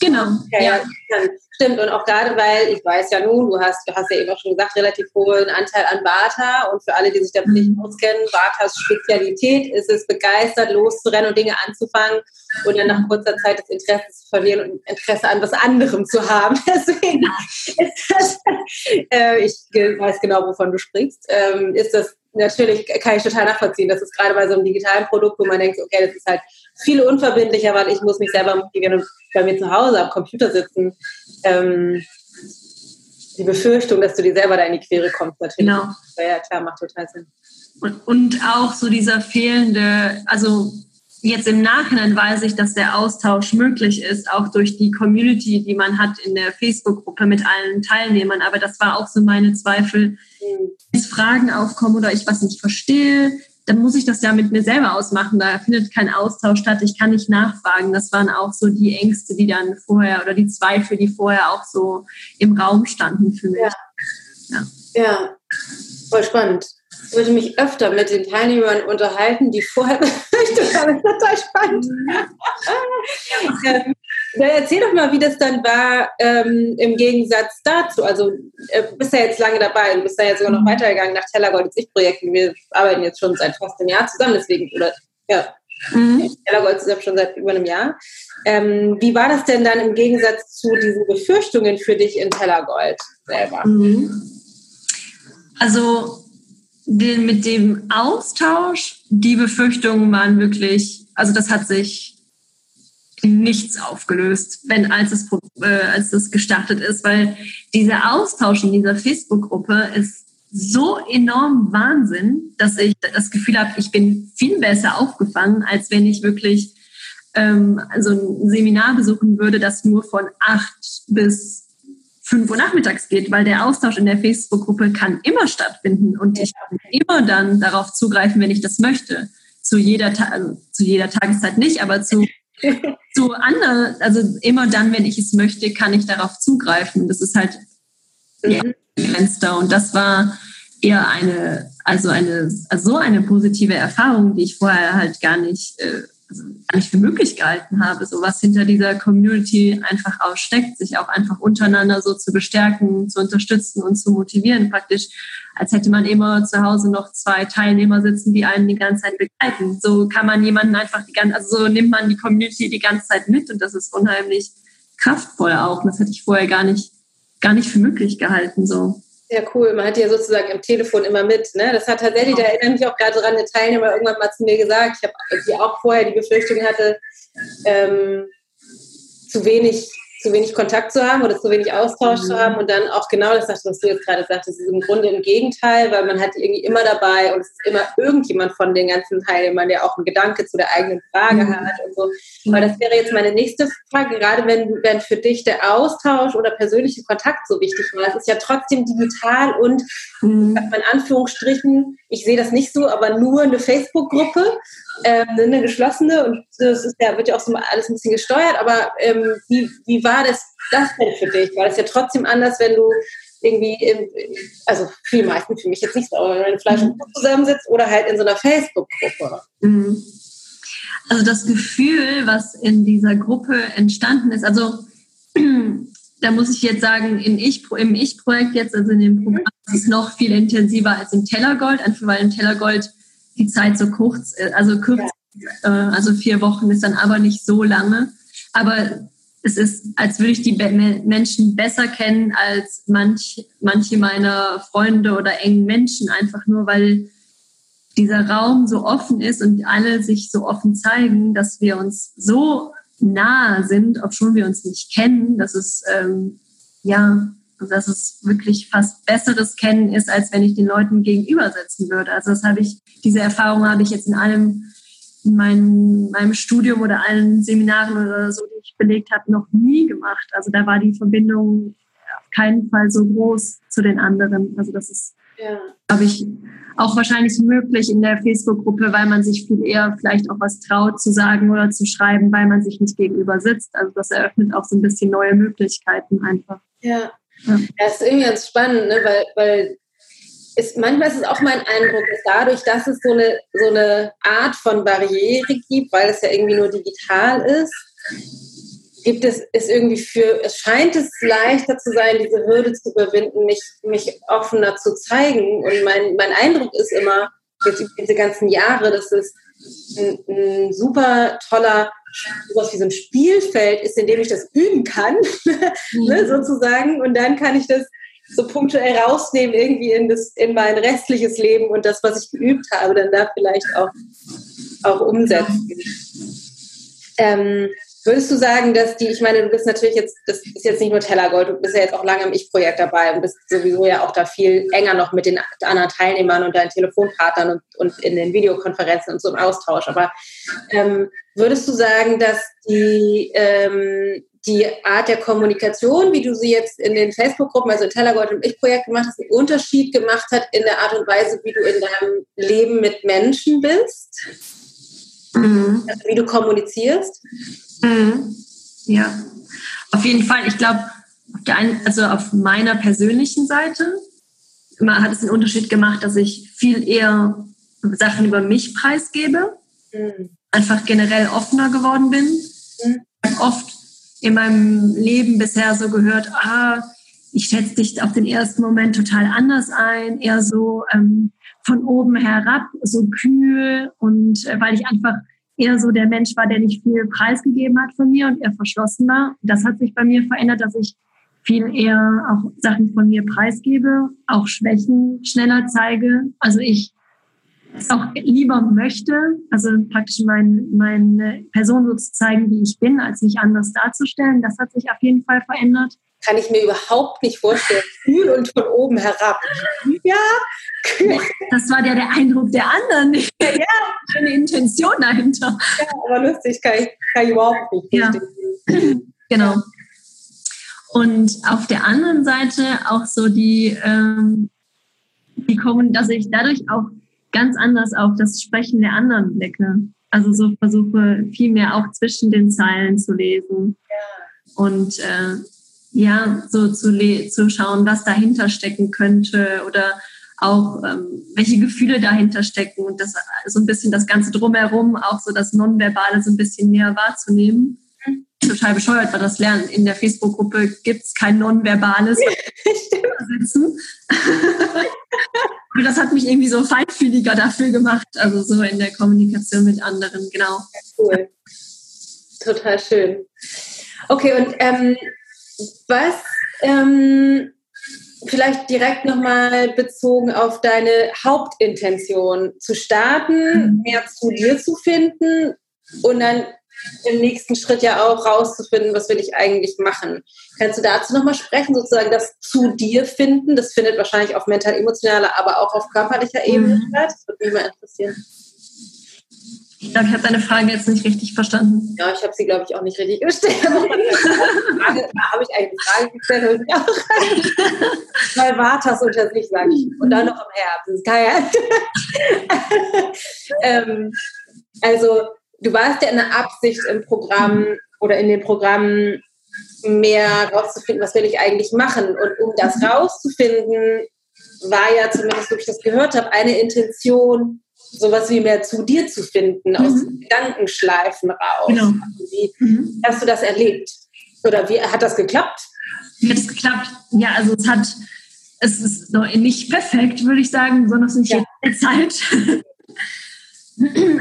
genau. Okay, ja. ja. Stimmt, und auch gerade weil, ich weiß ja nun, du hast, du hast ja eben auch schon gesagt, relativ hohen Anteil an Vata und für alle, die sich damit nicht mhm. auskennen, Vatas Spezialität ist es, begeistert loszurennen und Dinge anzufangen und dann nach kurzer Zeit das Interesse zu verlieren und Interesse an was anderem zu haben. Deswegen ist das, äh, ich weiß genau, wovon du sprichst, ähm, ist das natürlich, kann ich total nachvollziehen. Das ist gerade bei so einem digitalen Produkt, wo man denkt, okay, das ist halt viel unverbindlicher, weil ich muss mich selber motivieren und bei mir zu Hause am Computer sitzen ähm, die Befürchtung, dass du dir selber da in die Quere kommst, natürlich. Genau. Ja, klar, macht total Sinn. Und, und auch so dieser fehlende, also jetzt im Nachhinein weiß ich, dass der Austausch möglich ist, auch durch die Community, die man hat in der Facebook-Gruppe mit allen Teilnehmern. Aber das war auch so meine Zweifel, wenn Fragen aufkommen oder ich was nicht verstehe, dann muss ich das ja mit mir selber ausmachen. Da findet kein Austausch statt. Ich kann nicht nachfragen. Das waren auch so die Ängste, die dann vorher oder die Zweifel, die vorher auch so im Raum standen für mich. Ja, ja. ja. voll spannend. Ich würde mich öfter mit den Teilnehmern unterhalten, die vorher. das ist total spannend. Ähm, erzähl doch mal, wie das dann war ähm, im Gegensatz dazu. Also, äh, du bist ja jetzt lange dabei, du bist ja jetzt sogar noch mhm. weitergegangen nach Tellergold ins Ich-Projekten. Wir arbeiten jetzt schon seit fast einem Jahr zusammen, deswegen, oder ja, mhm. Tellergold zusammen schon seit über einem Jahr. Ähm, wie war das denn dann im Gegensatz zu diesen Befürchtungen für dich in Tellergold selber? Mhm. Also, den, mit dem Austausch, die Befürchtungen waren wirklich, also das hat sich nichts aufgelöst, wenn als es, äh, als es gestartet ist, weil dieser Austausch in dieser Facebook-Gruppe ist so enorm Wahnsinn, dass ich das Gefühl habe, ich bin viel besser aufgefangen, als wenn ich wirklich ähm, also ein Seminar besuchen würde, das nur von acht bis 5 Uhr nachmittags geht, weil der Austausch in der Facebook-Gruppe kann immer stattfinden und ich kann immer dann darauf zugreifen, wenn ich das möchte. Zu jeder, Ta also zu jeder Tageszeit nicht, aber zu, zu anderen, also immer dann, wenn ich es möchte, kann ich darauf zugreifen. Das ist halt mhm. begrenzter und das war eher eine, also eine, also so eine positive Erfahrung, die ich vorher halt gar nicht äh, also gar nicht für möglich gehalten habe, so was hinter dieser Community einfach aussteckt, sich auch einfach untereinander so zu bestärken, zu unterstützen und zu motivieren, praktisch, als hätte man immer zu Hause noch zwei Teilnehmer sitzen, die einen die ganze Zeit begleiten. So kann man jemanden einfach die ganze, also so nimmt man die Community die ganze Zeit mit und das ist unheimlich kraftvoll auch. Und das hätte ich vorher gar nicht, gar nicht für möglich gehalten, so. Ja, cool. Man hat ja sozusagen im Telefon immer mit. Ne? Das hat tatsächlich, da erinnere ich mich auch gerade dran, eine Teilnehmer irgendwann mal zu mir gesagt, ich habe die auch vorher die Befürchtung hatte, ähm, zu wenig zu wenig Kontakt zu haben oder zu wenig Austausch mhm. zu haben und dann auch genau das, was du jetzt gerade sagtest, ist im Grunde im Gegenteil, weil man hat irgendwie immer dabei und es ist immer irgendjemand von den ganzen Teilnehmern, der auch einen Gedanke zu der eigenen Frage mhm. hat und so. Weil das wäre jetzt meine nächste Frage, gerade wenn, wenn für dich der Austausch oder persönliche Kontakt so wichtig war. Es ist ja trotzdem digital und mhm. in Anführungsstrichen, ich sehe das nicht so, aber nur eine Facebook-Gruppe ähm, eine geschlossene und das ist ja, wird ja auch so alles ein bisschen gesteuert, aber ähm, wie, wie war das, das denn für dich? War das ja trotzdem anders, wenn du irgendwie, in, also die meisten, für mich jetzt nicht aber wenn du Fleisch und Blut zusammensitzt oder halt in so einer Facebook-Gruppe? Mhm. Also das Gefühl, was in dieser Gruppe entstanden ist, also da muss ich jetzt sagen, in ich, im Ich-Projekt jetzt, also in dem Programm, ist es noch viel intensiver als im Tellergold, einfach weil im Tellergold die Zeit so kurz, äh, also kurz, ja. äh, also vier Wochen ist dann aber nicht so lange. Aber es ist, als würde ich die Menschen besser kennen als manch, manche meiner Freunde oder engen Menschen, einfach nur weil dieser Raum so offen ist und alle sich so offen zeigen, dass wir uns so nahe sind, obwohl wir uns nicht kennen. Das ist ähm, ja dass es wirklich fast besseres Kennen ist, als wenn ich den Leuten gegenüber sitzen würde. Also das habe ich, diese Erfahrung habe ich jetzt in allem, in meinem, meinem Studium oder allen Seminaren oder so, die ich belegt habe, noch nie gemacht. Also da war die Verbindung auf keinen Fall so groß zu den anderen. Also das ist, ja. glaube ich, auch wahrscheinlich möglich in der Facebook-Gruppe, weil man sich viel eher vielleicht auch was traut zu sagen oder zu schreiben, weil man sich nicht gegenüber sitzt. Also das eröffnet auch so ein bisschen neue Möglichkeiten einfach. Ja, ja. Das ist irgendwie ganz spannend, ne? weil, weil ist, manchmal ist es auch mein Eindruck, dass dadurch, dass es so eine, so eine Art von Barriere gibt, weil es ja irgendwie nur digital ist, gibt es, ist irgendwie für, es scheint es leichter zu sein, diese Hürde zu überwinden, mich, mich offener zu zeigen. Und mein, mein Eindruck ist immer, jetzt über diese ganzen Jahre, dass es ein, ein super toller sowas wie so ein Spielfeld ist, in dem ich das üben kann, ne, mhm. sozusagen. Und dann kann ich das so punktuell rausnehmen, irgendwie in, das, in mein restliches Leben und das, was ich geübt habe, dann da vielleicht auch, auch umsetzen. Ähm, Würdest du sagen, dass die, ich meine, du bist natürlich jetzt, das ist jetzt nicht nur Tellergold, du bist ja jetzt auch lange im Ich-Projekt dabei und bist sowieso ja auch da viel enger noch mit den anderen Teilnehmern und deinen Telefonpartnern und, und in den Videokonferenzen und so im Austausch. Aber ähm, würdest du sagen, dass die, ähm, die Art der Kommunikation, wie du sie jetzt in den Facebook-Gruppen, also Tellergold und Ich-Projekt gemacht hast, einen Unterschied gemacht hat in der Art und Weise, wie du in deinem Leben mit Menschen bist? Mhm. Also wie du kommunizierst? Mhm. Ja, auf jeden Fall. Ich glaube, also auf meiner persönlichen Seite hat es einen Unterschied gemacht, dass ich viel eher Sachen über mich preisgebe, mhm. einfach generell offener geworden bin. Mhm. Oft in meinem Leben bisher so gehört, ah, ich schätze dich auf den ersten Moment total anders ein, eher so ähm, von oben herab, so kühl und äh, weil ich einfach eher so der Mensch war, der nicht viel preisgegeben hat von mir und eher verschlossen war. Das hat sich bei mir verändert, dass ich viel eher auch Sachen von mir preisgebe, auch Schwächen schneller zeige. Also ich auch lieber möchte, also praktisch mein, meine Person so zu zeigen, wie ich bin, als mich anders darzustellen. Das hat sich auf jeden Fall verändert. Kann ich mir überhaupt nicht vorstellen. Kühl und von oben herab. Ja, kühl. Das war ja der Eindruck der anderen, nicht ja. eine Intention dahinter. Ja, aber lustig, kann ich, kann ich überhaupt nicht ja. Genau. Und auf der anderen Seite auch so die, ähm, die kommen, dass ich dadurch auch ganz anders auf das Sprechen der anderen blicke. Also so versuche viel mehr auch zwischen den Zeilen zu lesen. Ja. Und äh, ja, so zu, zu schauen, was dahinter stecken könnte oder auch ähm, welche Gefühle dahinter stecken und das so ein bisschen das Ganze drumherum, auch so das Nonverbale so ein bisschen näher wahrzunehmen. Mhm. Total bescheuert war das Lernen. In der Facebook-Gruppe gibt es kein Nonverbales. Sitzen. Und das hat mich irgendwie so feinfühliger dafür gemacht, also so in der Kommunikation mit anderen, genau. Cool. Total schön. Okay, und ähm, was ähm, vielleicht direkt nochmal bezogen auf deine Hauptintention zu starten, mhm. mehr zu dir zu finden und dann im nächsten Schritt ja auch rauszufinden, was will ich eigentlich machen. Kannst du dazu nochmal sprechen, sozusagen das zu dir finden? Das findet wahrscheinlich auf mental-emotionaler, aber auch auf körperlicher Ebene mhm. statt. Das würde mich mal interessieren. Ich glaube, ich habe deine Frage jetzt nicht richtig verstanden. Ja, ich habe sie, glaube ich, auch nicht richtig gestellt. habe ich eigentlich eine Frage gestellt? Zwei Vatas unter sich, sage ich. Und dann noch am Herz. Das ist geil. ähm, also, du warst ja in der Absicht im Programm oder in den Programmen mehr rauszufinden, was will ich eigentlich machen. Und um das rauszufinden, war ja zumindest, so wie ich das gehört habe, eine Intention, sowas wie mehr zu dir zu finden, mhm. aus Gedankenschleifen raus. Genau. Also wie mhm. hast du das erlebt? Oder wie hat das geklappt? Wie hat es geklappt? Ja, also es hat, es ist noch nicht perfekt, würde ich sagen, besonders nicht ja. jede Zeit.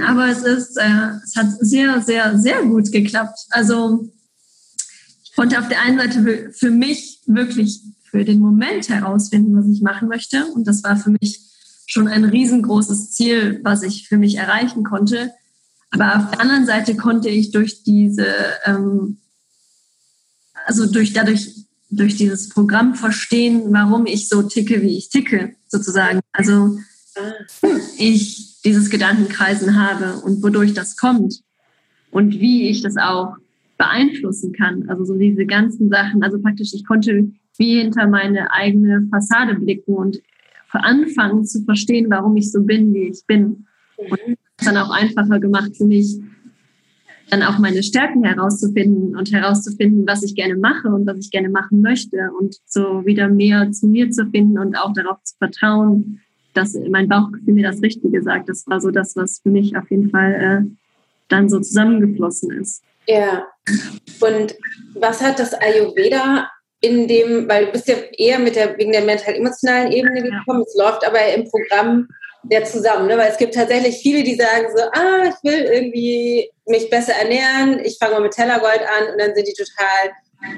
Aber es ist, äh, es hat sehr, sehr, sehr gut geklappt. Also ich konnte auf der einen Seite für mich wirklich für den Moment herausfinden, was ich machen möchte. Und das war für mich schon ein riesengroßes Ziel, was ich für mich erreichen konnte. Aber auf der anderen Seite konnte ich durch diese, ähm, also durch dadurch durch dieses Programm verstehen, warum ich so ticke, wie ich ticke, sozusagen. Also ich dieses Gedankenkreisen habe und wodurch das kommt und wie ich das auch beeinflussen kann. Also so diese ganzen Sachen. Also praktisch, ich konnte wie hinter meine eigene Fassade blicken und anfangen zu verstehen, warum ich so bin, wie ich bin. Und das dann auch einfacher gemacht für mich, dann auch meine Stärken herauszufinden und herauszufinden, was ich gerne mache und was ich gerne machen möchte und so wieder mehr zu mir zu finden und auch darauf zu vertrauen, dass mein Bauchgefühl mir das Richtige sagt. Das war so das, was für mich auf jeden Fall äh, dann so zusammengeflossen ist. Ja. Und was hat das Ayurveda in dem, weil du bist ja eher mit der, wegen der mental-emotionalen Ebene gekommen, es läuft aber im Programm ja zusammen, ne? weil es gibt tatsächlich viele, die sagen so, ah, ich will irgendwie mich besser ernähren, ich fange mal mit Tellergold an und dann sind die total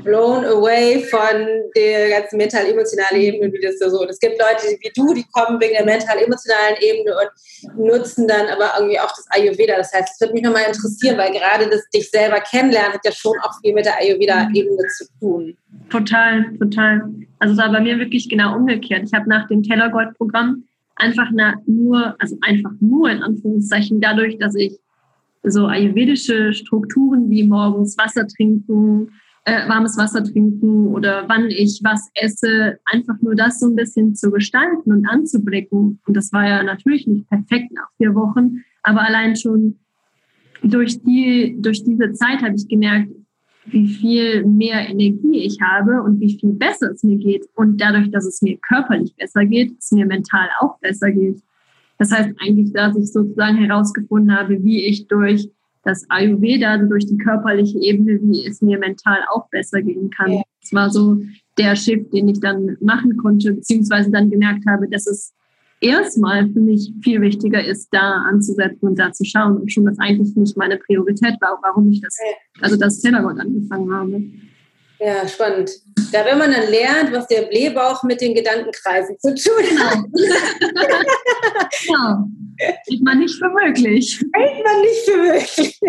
blown away von der ganzen mental-emotionalen Ebene, wie das so. Und es gibt Leute wie du, die kommen wegen der mental-emotionalen Ebene und nutzen dann aber irgendwie auch das Ayurveda. Das heißt, es würde mich nochmal interessieren, weil gerade das dich selber kennenlernen hat ja schon auch viel mit der Ayurveda-Ebene zu tun. Total, total. Also es war bei mir wirklich genau umgekehrt. Ich habe nach dem Tellergold-Programm einfach nur, also einfach nur in Anführungszeichen dadurch, dass ich so ayurvedische Strukturen wie morgens Wasser trinken, äh, warmes Wasser trinken oder wann ich was esse, einfach nur das so ein bisschen zu gestalten und anzublicken. Und das war ja natürlich nicht perfekt nach vier Wochen, aber allein schon durch, die, durch diese Zeit habe ich gemerkt, wie viel mehr Energie ich habe und wie viel besser es mir geht. Und dadurch, dass es mir körperlich besser geht, es mir mental auch besser geht. Das heißt eigentlich, dass ich sozusagen herausgefunden habe, wie ich durch das Ayurveda, durch die körperliche Ebene, wie es mir mental auch besser gehen kann. Ja. Das war so der Shift, den ich dann machen konnte, beziehungsweise dann gemerkt habe, dass es erstmal für mich viel wichtiger ist, da anzusetzen und da zu schauen und schon das eigentlich nicht meine Priorität war, warum ich das, also das Tellergott angefangen habe. Ja, spannend. Da, wenn man dann lernt, was der Blähbauch mit den Gedankenkreisen zu tun hat. genau. Hält man nicht für möglich. Hält man nicht für möglich.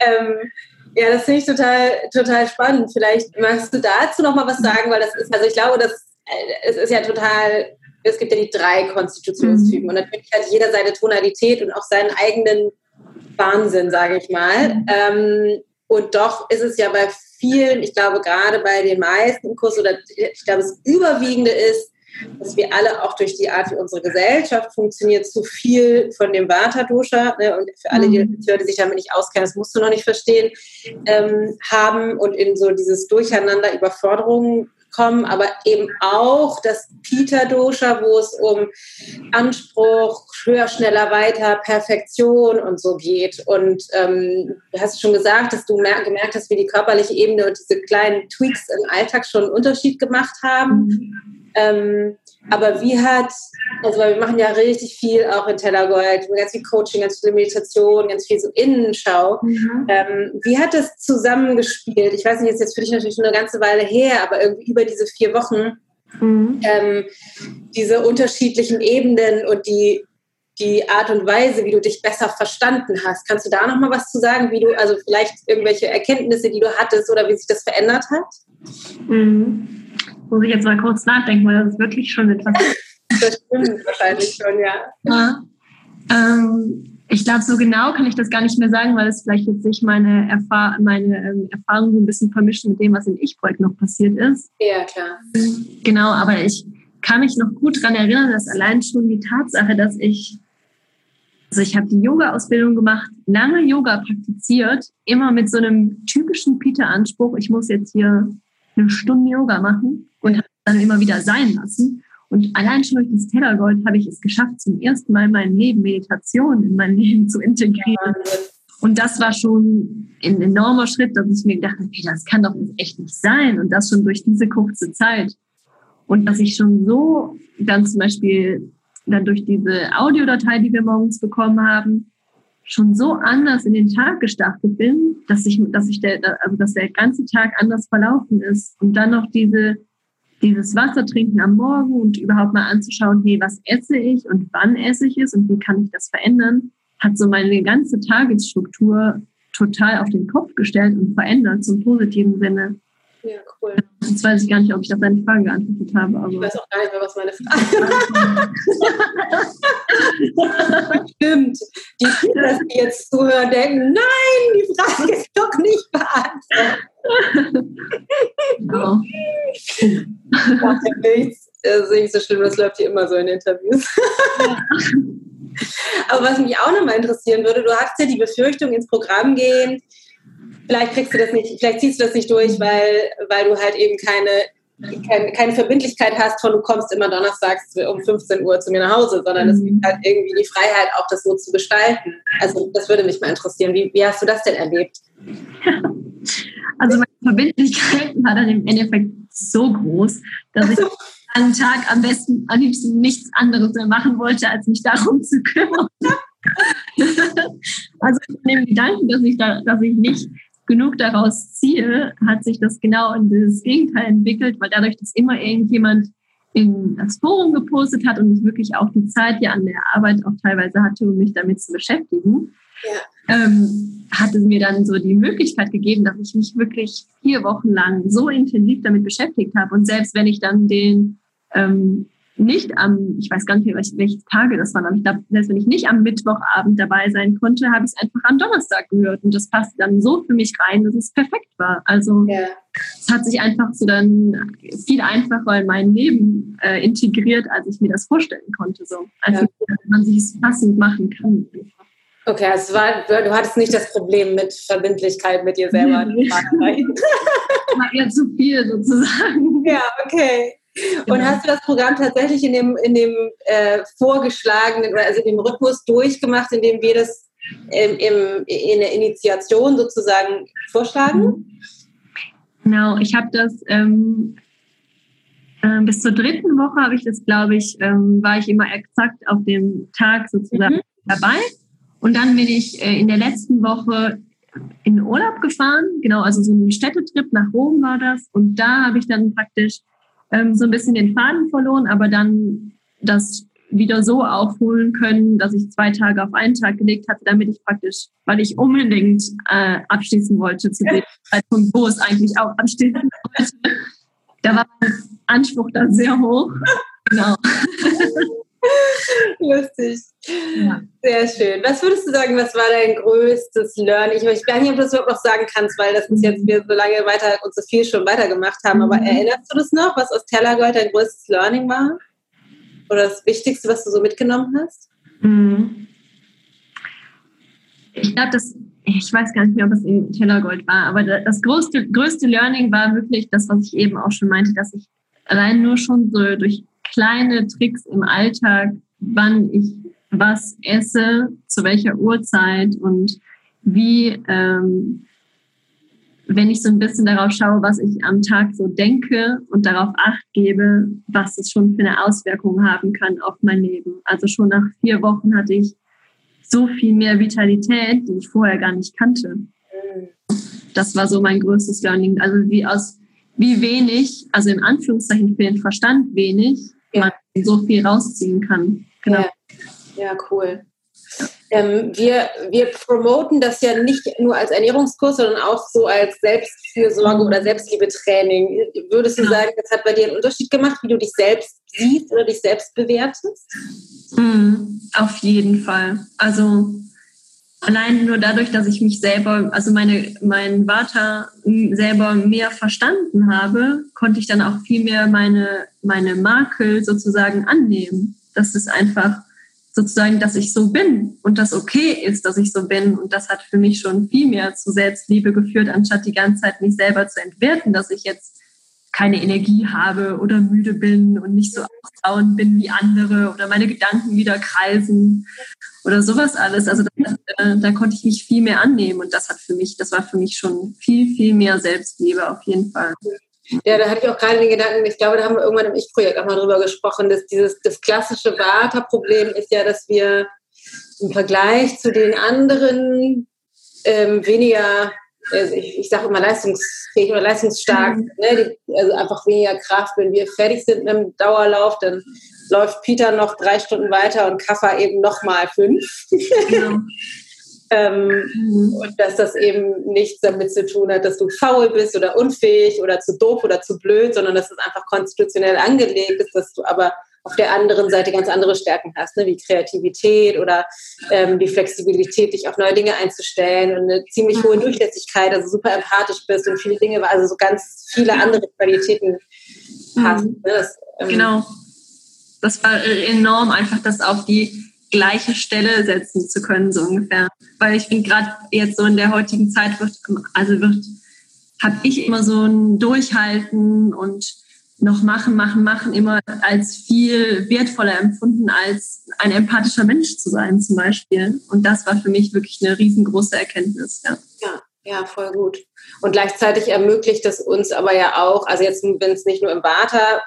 ähm, ja, das finde ich total, total spannend. Vielleicht magst du dazu noch mal was sagen, weil das ist, also ich glaube, das, äh, es ist ja total, es gibt ja die drei Konstitutionstypen mhm. und natürlich hat jeder seine Tonalität und auch seinen eigenen Wahnsinn, sage ich mal. Mhm. Ähm, und doch ist es ja bei vielen, ich glaube gerade bei den meisten im Kurs oder ich glaube das Überwiegende ist, dass wir alle auch durch die Art, wie unsere Gesellschaft funktioniert, zu viel von dem Vata-Dosha, ne, und für alle, die, mhm. die sich damit nicht auskennen, das musst du noch nicht verstehen, ähm, haben und in so dieses Durcheinander Überforderungen kommen, aber eben auch das Pita-Dosha, wo es um Anspruch, höher, schneller, weiter, Perfektion und so geht. Und ähm, du hast schon gesagt, dass du gemerkt hast, wie die körperliche Ebene und diese kleinen Tweaks im Alltag schon einen Unterschied gemacht haben. Mhm. Ähm, aber wie hat, also weil wir machen ja richtig viel auch in Tellergold, ganz viel Coaching, ganz viel Meditation, ganz viel so Innenschau. Mhm. Ähm, wie hat das zusammengespielt? Ich weiß nicht, ist jetzt für dich natürlich schon eine ganze Weile her, aber irgendwie über diese vier Wochen mhm. ähm, diese unterschiedlichen Ebenen und die, die Art und Weise, wie du dich besser verstanden hast. Kannst du da noch mal was zu sagen, wie du, also vielleicht irgendwelche Erkenntnisse, die du hattest oder wie sich das verändert hat? Mhm. Muss ich jetzt mal kurz nachdenken, weil das ist wirklich schon etwas. das stimmt wahrscheinlich schon, ja. ja. Ähm, ich glaube, so genau kann ich das gar nicht mehr sagen, weil es vielleicht jetzt sich meine, Erfahr meine ähm, Erfahrungen so ein bisschen vermischen mit dem, was im Ich-Projekt noch passiert ist. Ja, klar. Genau, aber ich kann mich noch gut daran erinnern, dass allein schon die Tatsache, dass ich, also ich habe die Yoga-Ausbildung gemacht, lange Yoga praktiziert, immer mit so einem typischen Peter-Anspruch, ich muss jetzt hier eine Stunde Yoga machen und habe dann immer wieder sein lassen. Und allein schon durch das Tellergold habe ich es geschafft, zum ersten Mal mein Leben Meditation in mein Leben zu integrieren. Und das war schon ein enormer Schritt, dass ich mir gedacht habe, hey, das kann doch echt nicht sein. Und das schon durch diese kurze Zeit. Und dass ich schon so dann zum Beispiel dann durch diese Audiodatei, die wir morgens bekommen haben, schon so anders in den Tag gestartet bin, dass ich, dass ich der, also dass der ganze Tag anders verlaufen ist. Und dann noch diese, dieses Wasser trinken am Morgen und überhaupt mal anzuschauen, hey, was esse ich und wann esse ich es und wie kann ich das verändern, hat so meine ganze Tagesstruktur total auf den Kopf gestellt und verändert zum positiven Sinne. Ja, cool. Jetzt weiß ich gar nicht, ob ich auf deine Frage geantwortet habe. Aber ich weiß auch gar nicht mehr, was meine Frage war. Stimmt. Die Kinder, die jetzt zuhören, denken, nein, die Frage ist doch nicht beantwortet. Genau. Macht ja nichts. Das ist nicht so schlimm, das läuft hier immer so in Interviews. Aber was mich auch nochmal interessieren würde, du hast ja die Befürchtung, ins Programm gehen, vielleicht kriegst du das nicht, vielleicht ziehst du das nicht durch, weil, weil du halt eben keine, keine, keine Verbindlichkeit hast von du kommst immer donnerstags um 15 Uhr zu mir nach Hause, sondern es gibt halt irgendwie die Freiheit, auch das so zu gestalten. Also das würde mich mal interessieren. Wie, wie hast du das denn erlebt? Also meine Verbindlichkeit war dann im Endeffekt so groß, dass ich einen Tag am besten, am liebsten nichts anderes mehr machen wollte, als mich darum zu kümmern. also mit dem Gedanken, dass ich, da, dass ich nicht genug daraus ziehe, hat sich das genau in dieses Gegenteil entwickelt, weil dadurch, dass immer irgendjemand in das Forum gepostet hat und ich wirklich auch die Zeit ja an der Arbeit auch teilweise hatte, um mich damit zu beschäftigen, ja. ähm, hat es mir dann so die Möglichkeit gegeben, dass ich mich wirklich vier Wochen lang so intensiv damit beschäftigt habe. Und selbst wenn ich dann den ähm, nicht am, ich weiß gar nicht mehr, welche, welche Tage das waren, aber ich glaube, selbst wenn ich nicht am Mittwochabend dabei sein konnte, habe ich es einfach am Donnerstag gehört. Und das passte dann so für mich rein, dass es perfekt war. Also ja. es hat sich einfach so dann viel einfacher in mein Leben äh, integriert, als ich mir das vorstellen konnte. So. Also ja. man sich es passend machen kann. Okay, also war, du hattest nicht das Problem mit Verbindlichkeit mit dir selber. war eher zu viel sozusagen. Ja, okay. Und genau. hast du das Programm tatsächlich in dem, in dem äh, vorgeschlagenen, also dem Rhythmus durchgemacht, in dem wir das im, im, in der Initiation sozusagen vorschlagen? Genau, ich habe das ähm, äh, bis zur dritten Woche habe ich das, glaube ich, ähm, war ich immer exakt auf dem Tag sozusagen mhm. dabei. Und dann bin ich äh, in der letzten Woche in Urlaub gefahren, genau, also so ein Städtetrip nach Rom war das. Und da habe ich dann praktisch ähm, so ein bisschen den Faden verloren, aber dann das wieder so aufholen können, dass ich zwei Tage auf einen Tag gelegt hatte, damit ich praktisch, weil ich unbedingt äh, abschließen wollte zu dem Zeitpunkt, wo es eigentlich auch abschließen wollte. Da war mein Anspruch dann sehr hoch. Genau. Lustig. Ja. Sehr schön. Was würdest du sagen, was war dein größtes Learning? Ich weiß nicht, ob du das überhaupt noch sagen kannst, weil das ist jetzt wir so lange weiter und so viel schon weitergemacht haben. Aber mhm. erinnerst du das noch, was aus Tellergold dein größtes Learning war? Oder das Wichtigste, was du so mitgenommen hast? Mhm. Ich glaube, das, ich weiß gar nicht mehr, ob es in Tellergold war, aber das größte, größte Learning war wirklich das, was ich eben auch schon meinte, dass ich allein nur schon so durch kleine Tricks im Alltag, wann ich was esse, zu welcher Uhrzeit und wie, ähm, wenn ich so ein bisschen darauf schaue, was ich am Tag so denke und darauf acht gebe, was es schon für eine Auswirkung haben kann auf mein Leben. Also schon nach vier Wochen hatte ich so viel mehr Vitalität, die ich vorher gar nicht kannte. Das war so mein größtes Learning. Also wie aus wie wenig, also in Anführungszeichen für den Verstand wenig, so viel rausziehen kann. Genau. Ja, ja cool. Ähm, wir, wir promoten das ja nicht nur als Ernährungskurs, sondern auch so als Selbstfürsorge oder Selbstliebetraining. Würdest du genau. sagen, das hat bei dir einen Unterschied gemacht, wie du dich selbst siehst oder dich selbst bewertest? Mhm, auf jeden Fall. Also allein nur dadurch, dass ich mich selber, also meine, meinen Vater selber mehr verstanden habe, konnte ich dann auch viel mehr meine, meine Makel sozusagen annehmen. Das ist einfach sozusagen, dass ich so bin und das okay ist, dass ich so bin. Und das hat für mich schon viel mehr zu Selbstliebe geführt, anstatt die ganze Zeit mich selber zu entwerten, dass ich jetzt keine Energie habe oder müde bin und nicht so ausdauernd bin wie andere oder meine Gedanken wieder kreisen oder sowas alles. Also das, äh, da konnte ich mich viel mehr annehmen und das hat für mich, das war für mich schon viel, viel mehr Selbstliebe auf jeden Fall. Ja, da hatte ich auch gerade den Gedanken, ich glaube, da haben wir irgendwann im Ich-Projekt auch mal drüber gesprochen, dass dieses das klassische Vata-Problem ist ja, dass wir im Vergleich zu den anderen ähm, weniger also ich, ich sage immer leistungsfähig oder leistungsstark, mhm. ne? Die, also einfach weniger Kraft. Wenn wir fertig sind mit dem Dauerlauf, dann läuft Peter noch drei Stunden weiter und Kaffa eben noch mal fünf. Genau. ähm, mhm. Und dass das eben nichts damit zu tun hat, dass du faul bist oder unfähig oder zu doof oder zu blöd, sondern dass es einfach konstitutionell angelegt ist, dass du aber auf der anderen Seite ganz andere Stärken hast, ne? wie Kreativität oder ähm, die Flexibilität, dich auf neue Dinge einzustellen und eine ziemlich hohe mhm. Durchlässigkeit, also super empathisch bist und viele Dinge, also so ganz viele andere Qualitäten hast. Mhm. Ne? Das, ähm, genau. Das war enorm, einfach das auf die gleiche Stelle setzen zu können, so ungefähr. Weil ich finde, gerade jetzt so in der heutigen Zeit wird, also wird, habe ich immer so ein Durchhalten und noch machen, machen, machen immer als viel wertvoller empfunden, als ein empathischer Mensch zu sein zum Beispiel. Und das war für mich wirklich eine riesengroße Erkenntnis. Ja, ja, ja voll gut. Und gleichzeitig ermöglicht es uns aber ja auch, also jetzt, wenn es nicht nur im Vata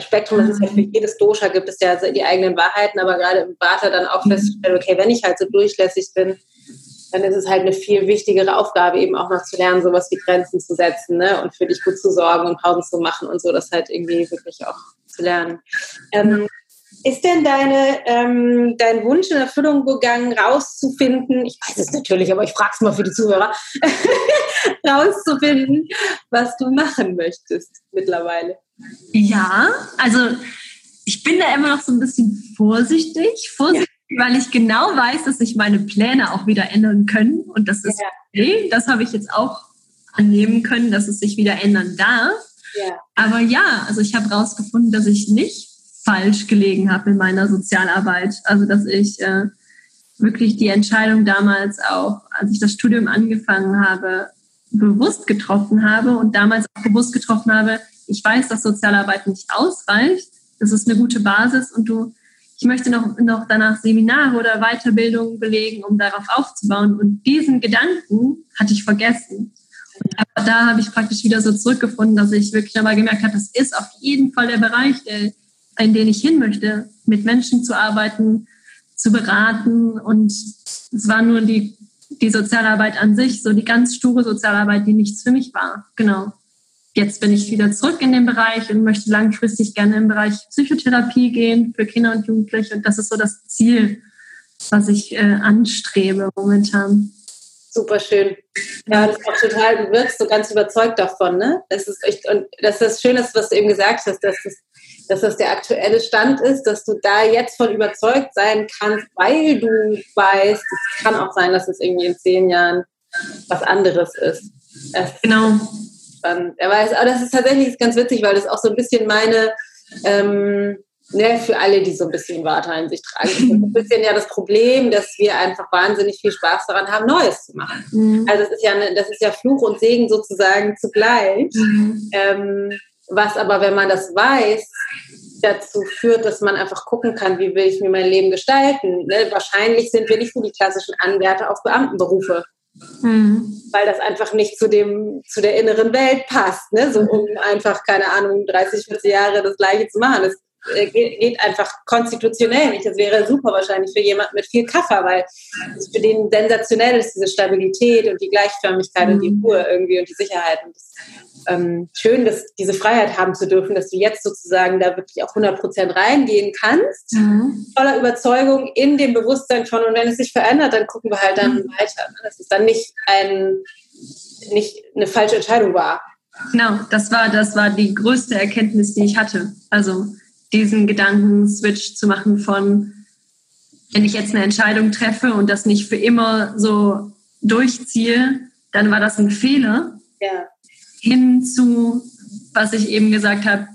Spektrum, das ist ja für mhm. jedes Dosha gibt es ja die eigenen Wahrheiten, aber gerade im Vata dann auch mhm. festzustellen, okay, wenn ich halt so durchlässig bin, dann ist es halt eine viel wichtigere Aufgabe, eben auch noch zu lernen, sowas wie Grenzen zu setzen ne? und für dich gut zu sorgen und Pausen zu machen und so, das halt irgendwie wirklich auch zu lernen. Ähm, ist denn deine, ähm, dein Wunsch in Erfüllung gegangen, rauszufinden, ich weiß es natürlich, aber ich frage es mal für die Zuhörer, rauszufinden, was du machen möchtest mittlerweile? Ja, also ich bin da immer noch so ein bisschen vorsichtig, vorsichtig. Weil ich genau weiß, dass sich meine Pläne auch wieder ändern können und das ist ja. okay. Das habe ich jetzt auch annehmen können, dass es sich wieder ändern darf. Ja. Aber ja, also ich habe herausgefunden, dass ich nicht falsch gelegen habe in meiner Sozialarbeit. Also dass ich äh, wirklich die Entscheidung damals auch, als ich das Studium angefangen habe, bewusst getroffen habe und damals auch bewusst getroffen habe, ich weiß, dass Sozialarbeit nicht ausreicht. Das ist eine gute Basis und du, ich möchte noch, noch danach Seminare oder Weiterbildungen belegen, um darauf aufzubauen. Und diesen Gedanken hatte ich vergessen. Aber da habe ich praktisch wieder so zurückgefunden, dass ich wirklich einmal gemerkt habe, das ist auf jeden Fall der Bereich, in den ich hin möchte, mit Menschen zu arbeiten, zu beraten. Und es war nur die, die Sozialarbeit an sich, so die ganz sture Sozialarbeit, die nichts für mich war. Genau. Jetzt bin ich wieder zurück in den Bereich und möchte langfristig gerne im Bereich Psychotherapie gehen für Kinder und Jugendliche. Und das ist so das Ziel, was ich äh, anstrebe momentan. Super schön. Ja, das ist auch total, du wirkst so ganz überzeugt davon, ne? Das ist echt, und das ist das Schöne, was du eben gesagt hast, dass das, dass das der aktuelle Stand ist, dass du da jetzt von überzeugt sein kannst, weil du weißt, es kann auch sein, dass es irgendwie in zehn Jahren was anderes ist. Das genau. Spannend. Er weiß, aber das ist tatsächlich ganz witzig, weil das auch so ein bisschen meine, ähm, ne, für alle, die so ein bisschen Warte in sich tragen, ist ein bisschen ja das Problem, dass wir einfach wahnsinnig viel Spaß daran haben, Neues zu machen. Mhm. Also das ist ja, das ist ja Fluch und Segen sozusagen zugleich. Mhm. Ähm, was aber, wenn man das weiß, dazu führt, dass man einfach gucken kann, wie will ich mir mein Leben gestalten. Ne? Wahrscheinlich sind wir nicht so die klassischen Anwärter auf Beamtenberufe. Mhm. Weil das einfach nicht zu dem, zu der inneren Welt passt, ne? So um einfach, keine Ahnung, 30, 40 Jahre das Gleiche zu machen. Das geht einfach konstitutionell nicht. Das wäre super wahrscheinlich für jemanden mit viel Kaffer, weil es für den sensationell ist, diese Stabilität und die Gleichförmigkeit mhm. und die mhm. Ruhe irgendwie und die Sicherheit. Und das, ähm, schön, dass diese Freiheit haben zu dürfen, dass du jetzt sozusagen da wirklich auch 100 Prozent reingehen kannst, mhm. voller Überzeugung in dem Bewusstsein von und wenn es sich verändert, dann gucken wir halt dann mhm. weiter. Ne? Dass es dann nicht ein nicht eine falsche Entscheidung war. Genau, das war das war die größte Erkenntnis, die ich hatte. Also diesen Gedankenswitch zu machen von, wenn ich jetzt eine Entscheidung treffe und das nicht für immer so durchziehe, dann war das ein Fehler. Ja. Hin zu, was ich eben gesagt habe,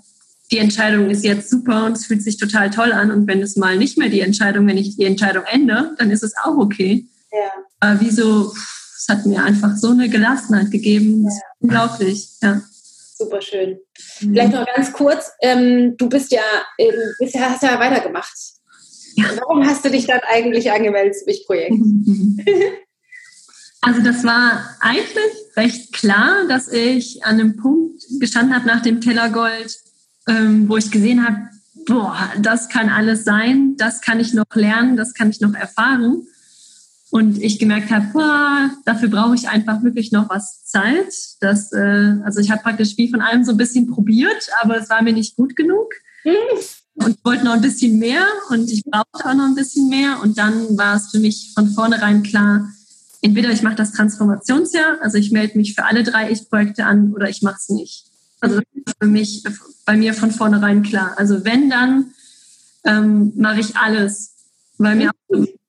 die Entscheidung ist jetzt super und es fühlt sich total toll an. Und wenn es mal nicht mehr die Entscheidung, wenn ich die Entscheidung ändere, dann ist es auch okay. Ja. Aber wieso, es hat mir einfach so eine Gelassenheit gegeben. Ja. unglaublich, ja. Super schön. Mhm. Vielleicht noch ganz kurz, ähm, du bist ja, ähm, bist hast ja weitergemacht. Ja. Warum hast du dich dann eigentlich angemeldet zum Ich-Projekt? Also das war eigentlich recht klar, dass ich an einem Punkt gestanden habe nach dem Tellergold, ähm, wo ich gesehen habe, boah, das kann alles sein, das kann ich noch lernen, das kann ich noch erfahren. Und ich gemerkt habe, boah, dafür brauche ich einfach wirklich noch was Zeit. Das, äh, also ich habe praktisch wie von allem so ein bisschen probiert, aber es war mir nicht gut genug. Und wollte noch ein bisschen mehr und ich brauchte auch noch ein bisschen mehr. Und dann war es für mich von vornherein klar, entweder ich mache das Transformationsjahr, also ich melde mich für alle drei Ich-Projekte an oder ich mache es nicht. Also das ist für mich, bei mir von vornherein klar. Also wenn, dann ähm, mache ich alles, weil mir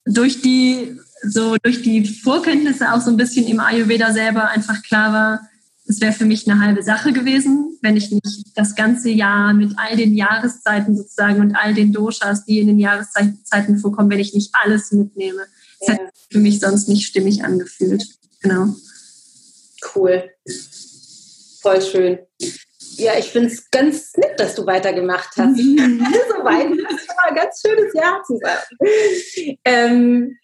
durch die so durch die Vorkenntnisse auch so ein bisschen im Ayurveda selber einfach klar war, es wäre für mich eine halbe Sache gewesen, wenn ich nicht das ganze Jahr mit all den Jahreszeiten sozusagen und all den Doshas, die in den Jahreszeiten vorkommen, wenn ich nicht alles mitnehme. Das ja. hätte für mich sonst nicht stimmig angefühlt. Genau. Cool. Voll schön. Ja, ich finde es ganz nett, dass du weitergemacht hast. So weit. Das war ein ganz schönes Jahr zusammen. Ähm,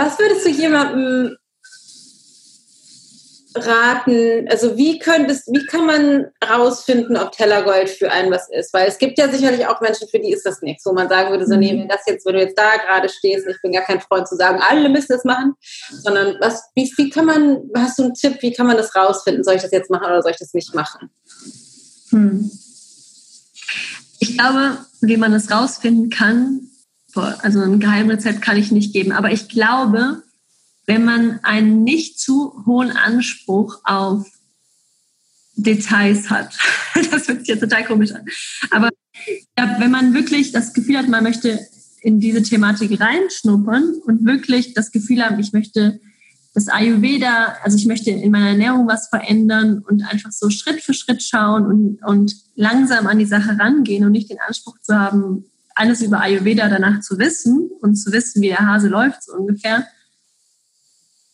was würdest du jemandem raten, also wie könntest, wie kann man rausfinden, ob Tellergold für einen was ist? Weil es gibt ja sicherlich auch Menschen, für die ist das nichts, wo man sagen würde, so Mhm. nee, wenn das jetzt, wenn du jetzt da gerade stehst, ich bin gar kein Freund zu sagen, alle müssen das machen, sondern was, wie, wie kann man, hast du einen Tipp, wie kann man das rausfinden? Soll ich das jetzt machen oder soll ich das nicht machen? Hm. Ich glaube, wie man das rausfinden kann, also ein Geheimrezept kann ich nicht geben, aber ich glaube, wenn man einen nicht zu hohen Anspruch auf Details hat, das hört sich jetzt total komisch an, aber ja, wenn man wirklich das Gefühl hat, man möchte in diese Thematik reinschnuppern und wirklich das Gefühl haben, ich möchte das Ayurveda, also ich möchte in meiner Ernährung was verändern und einfach so Schritt für Schritt schauen und, und langsam an die Sache rangehen und nicht den Anspruch zu haben, alles über Ayurveda danach zu wissen und zu wissen, wie der Hase läuft, so ungefähr,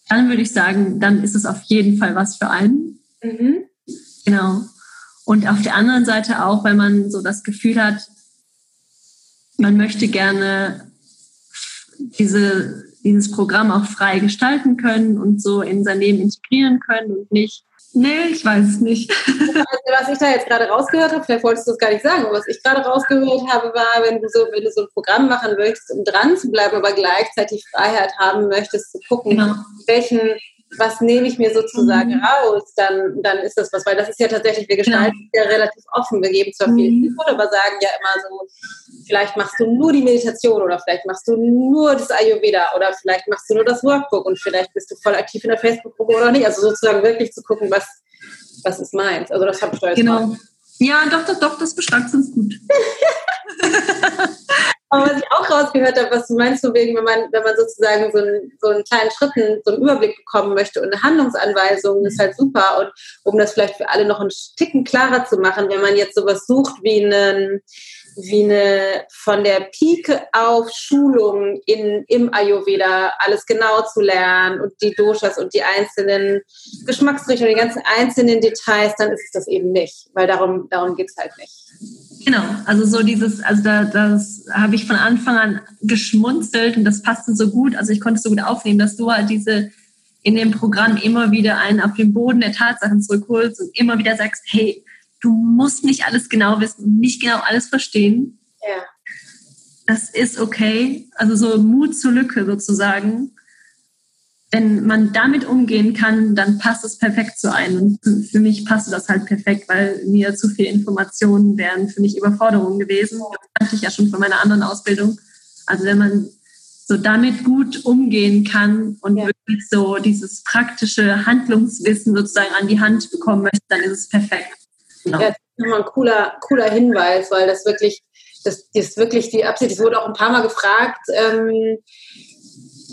dann würde ich sagen, dann ist es auf jeden Fall was für einen. Mhm. Genau. Und auf der anderen Seite auch, wenn man so das Gefühl hat, man möchte gerne diese, dieses Programm auch frei gestalten können und so in sein Leben integrieren können und nicht, nee, ich weiß es nicht. Also, was ich da jetzt gerade rausgehört habe, vielleicht wolltest du es gar nicht sagen, aber was ich gerade rausgehört habe, war, wenn du so, wenn du so ein Programm machen möchtest, um dran zu bleiben, aber gleichzeitig Freiheit haben möchtest, zu gucken, Genau. welchen, was nehme ich mir sozusagen Mhm. raus, dann, dann ist das was, weil das ist ja tatsächlich, wir gestalten es ja relativ offen. Wir geben zwar viel Mhm. Input, aber sagen ja immer so, vielleicht machst du nur die Meditation oder vielleicht machst du nur das Ayurveda oder vielleicht machst du nur das Workbook und vielleicht bist du voll aktiv in der Facebook-Gruppe oder nicht. Also sozusagen wirklich zu gucken, was, was ist meins. Also das habe ich da jetzt mal Genau. Ja, doch, doch, doch, das beschreibt uns gut. Aber was ich auch rausgehört habe, was du meinst, so wegen, wenn man, wenn man sozusagen so einen, so einen kleinen Schritten, so einen Überblick bekommen möchte und eine Handlungsanweisung, ist halt super. Und um das vielleicht für alle noch einen Ticken klarer zu machen, wenn man jetzt sowas sucht wie einen, wie eine von der Pike auf Schulung in, im Ayurveda, alles genau zu lernen und die Doshas und die einzelnen Geschmacksrichtungen, die ganzen einzelnen Details, dann ist es das eben nicht, weil darum, darum geht's halt nicht. Genau, also so dieses, also da, das habe ich von Anfang an geschmunzelt und das passte so gut, also ich konnte es so gut aufnehmen, dass du halt diese in dem Programm immer wieder einen auf den Boden der Tatsachen zurückholst und immer wieder sagst, hey, du musst nicht alles genau wissen nicht genau alles verstehen. Ja. Das ist okay. Also so Mut zur Lücke sozusagen. Wenn man damit umgehen kann, dann passt es perfekt zu einem. Und für- mich passte das halt perfekt, weil mir zu viele Informationen wären für mich Überforderung gewesen. Das kannte ich ja schon von meiner anderen Ausbildung. Also wenn man so damit gut umgehen kann und Ja. wirklich so dieses praktische Handlungswissen sozusagen an die Hand bekommen möchte, dann ist es perfekt. Genau. Ja, das ist nochmal ein cooler, cooler Hinweis, weil das wirklich, das, das ist wirklich die Absicht. Es wurde auch ein paar Mal gefragt, ähm,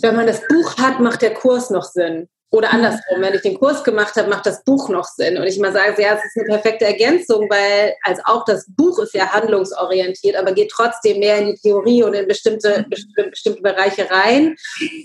wenn man das Buch hat, macht der Kurs noch Sinn. Oder andersrum, wenn ich den Kurs gemacht habe, macht das Buch noch Sinn. Und ich mal sage, ja, es ist eine perfekte Ergänzung, weil als auch das Buch ist ja handlungsorientiert, aber geht trotzdem mehr in die Theorie und in bestimmte, bestimmte, bestimmte Bereiche rein.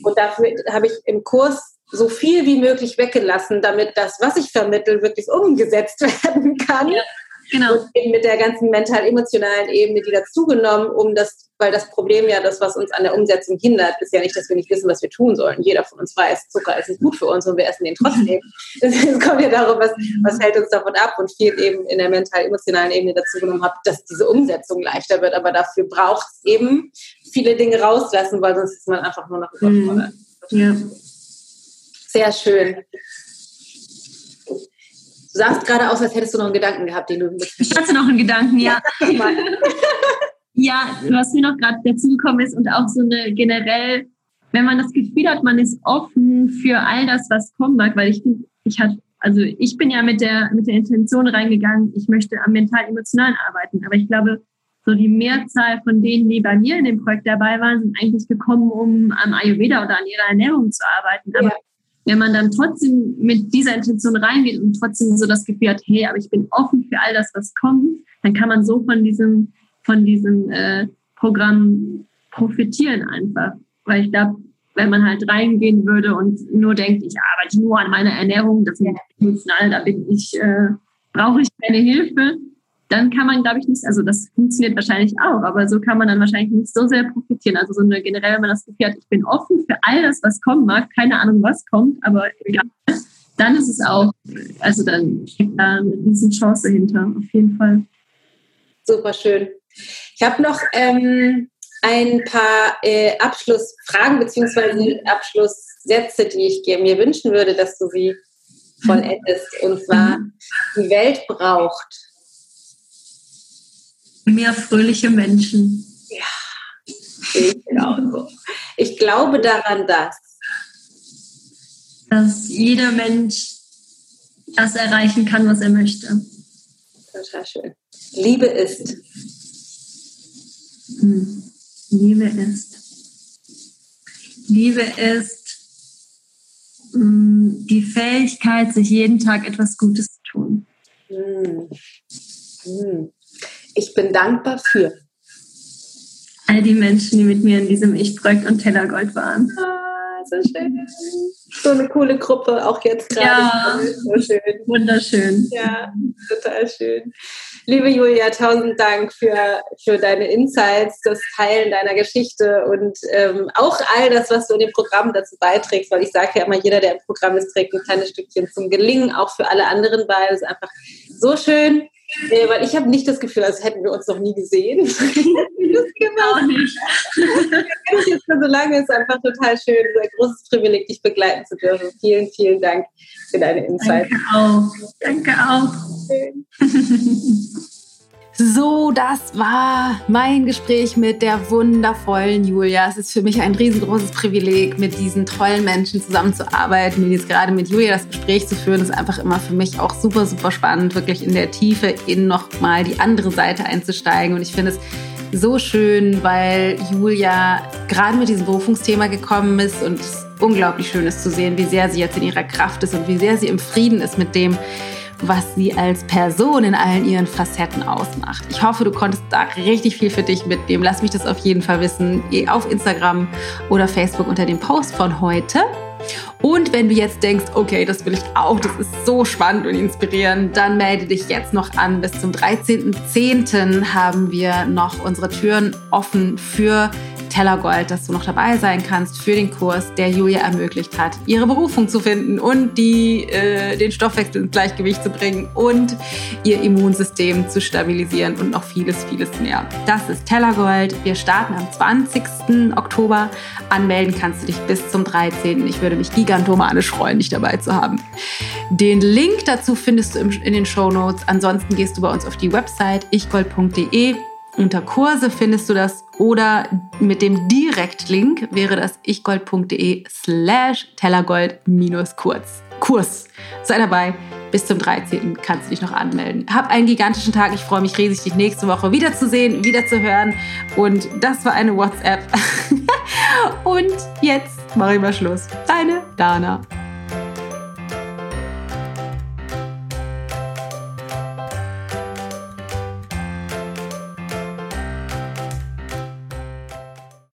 Und dafür habe ich im Kurs so viel wie möglich weggelassen, damit das, was ich vermittle, wirklich umgesetzt werden kann. Ja. Genau. Und eben mit der ganzen mental-emotionalen Ebene, die dazugenommen, um das, weil das Problem ja, das, was uns an der Umsetzung hindert, ist ja nicht, dass wir nicht wissen, was wir tun sollen. Jeder von uns weiß, Zucker ist nicht gut für uns und wir essen den trotzdem. Es kommt ja darum, was, was hält uns davon ab und viel eben in der mental-emotionalen Ebene dazugenommen habe, dass diese Umsetzung leichter wird. Aber dafür braucht es eben viele Dinge rauslassen, weil sonst ist man einfach nur noch überfordert. Ja. Sehr schön. Du sahst gerade aus, als hättest du noch einen Gedanken gehabt, den du Ich hatte noch einen Gedanken, ja. Ja, was mir noch gerade dazugekommen ist und auch so eine generell, wenn man das Gefühl hat, man ist offen für all das, was kommen mag, weil ich finde, ich hatte, also ich bin ja mit der, mit der Intention reingegangen, ich möchte am mental-emotionalen arbeiten, aber ich glaube, so die Mehrzahl von denen, die bei mir in dem Projekt dabei waren, sind eigentlich gekommen, um am Ayurveda oder an ihrer Ernährung zu arbeiten. Aber Ja. Wenn man dann trotzdem mit dieser Intention reingeht und trotzdem so das Gefühl hat, hey, aber ich bin offen für all das, was kommt, dann kann man so von diesem, von diesem äh, Programm profitieren einfach. Weil ich glaube, wenn man halt reingehen würde und nur denkt, ich arbeite nur an meiner Ernährung, das ist emotional, da bin ich, äh, brauche ich keine Hilfe, dann kann man, glaube ich, nicht, also das funktioniert wahrscheinlich auch, aber so kann man dann wahrscheinlich nicht so sehr profitieren. Also so eine generell, wenn man das Gefühl hat, ich bin offen für all das, was kommen mag, keine Ahnung, was kommt, aber egal, dann ist es auch, also dann steckt da eine riesen Chance hinter, auf jeden Fall. Super schön. Ich habe noch ähm, ein paar äh, Abschlussfragen bzw. Abschlusssätze, die ich mir wünschen würde, dass du sie vollendest. Und zwar, die Welt braucht mehr fröhliche Menschen. Ja, ich glaube. Ich glaube daran, dass dass jeder Mensch das erreichen kann, was er möchte. Total schön. Liebe ist. Hm. Liebe ist. Liebe ist hm, die Fähigkeit, sich jeden Tag etwas Gutes zu tun. Hm. Ich bin dankbar für all die Menschen, die mit mir in diesem Ich-Projekt und Tellergold waren. Ah, so schön. So eine coole Gruppe, auch jetzt gerade. Ja, so schön. Wunderschön. Ja, total schön. Liebe Julia, tausend Dank für, für deine Insights, das Teilen deiner Geschichte und ähm, auch all das, was du in dem Programm dazu beiträgst, weil ich sage ja immer, jeder, der im Programm ist, trägt ein kleines Stückchen zum Gelingen, auch für alle anderen bei. Es ist einfach so schön. Nee, weil ich habe nicht das Gefühl, als hätten wir uns noch nie gesehen. das genau nicht. Ich jetzt schon so lange ist einfach total schön, ein großes Privileg, dich begleiten zu dürfen. Vielen, vielen Dank für deine Insights. Danke auch. Danke auch. So, das war mein Gespräch mit der wundervollen Julia. Es ist für mich ein riesengroßes Privileg, mit diesen tollen Menschen zusammenzuarbeiten. Und jetzt gerade mit Julia das Gespräch zu führen, ist einfach immer für mich auch super, super spannend, wirklich in der Tiefe in nochmal die andere Seite einzusteigen. Und ich finde es so schön, weil Julia gerade mit diesem Berufungsthema gekommen ist und es unglaublich schön ist zu sehen, wie sehr sie jetzt in ihrer Kraft ist und wie sehr sie im Frieden ist mit dem, was sie als Person in allen ihren Facetten ausmacht. Ich hoffe, du konntest da richtig viel für dich mitnehmen. Lass mich das auf jeden Fall wissen auf Instagram oder Facebook unter dem Post von heute. Und wenn du jetzt denkst, okay, das will ich auch, das ist so spannend und inspirierend, dann melde dich jetzt noch an. Bis zum 13.10. haben wir noch unsere Türen offen für Tellergold, dass du noch dabei sein kannst für den Kurs, der Julia ermöglicht hat, ihre Berufung zu finden und die, äh, den Stoffwechsel ins Gleichgewicht zu bringen und ihr Immunsystem zu stabilisieren und noch vieles, vieles mehr. Das ist Tellergold. Wir starten am 20. Oktober. Anmelden kannst du dich bis zum 13. Ich würde mich gigantomanisch freuen, dich dabei zu haben. Den Link dazu findest du in den Show Notes. Ansonsten gehst du bei uns auf die Website ichgold.de unter Kurse findest du das oder mit dem Direktlink wäre das ichgold.de slash tellergold minus kurz. Kurs. Sei dabei. Bis zum 13. kannst du dich noch anmelden. Hab einen gigantischen Tag. Ich freue mich riesig, dich nächste Woche wiederzusehen, wieder zu hören. Und das war eine WhatsApp. Und jetzt mache ich mal Schluss. Deine Dana.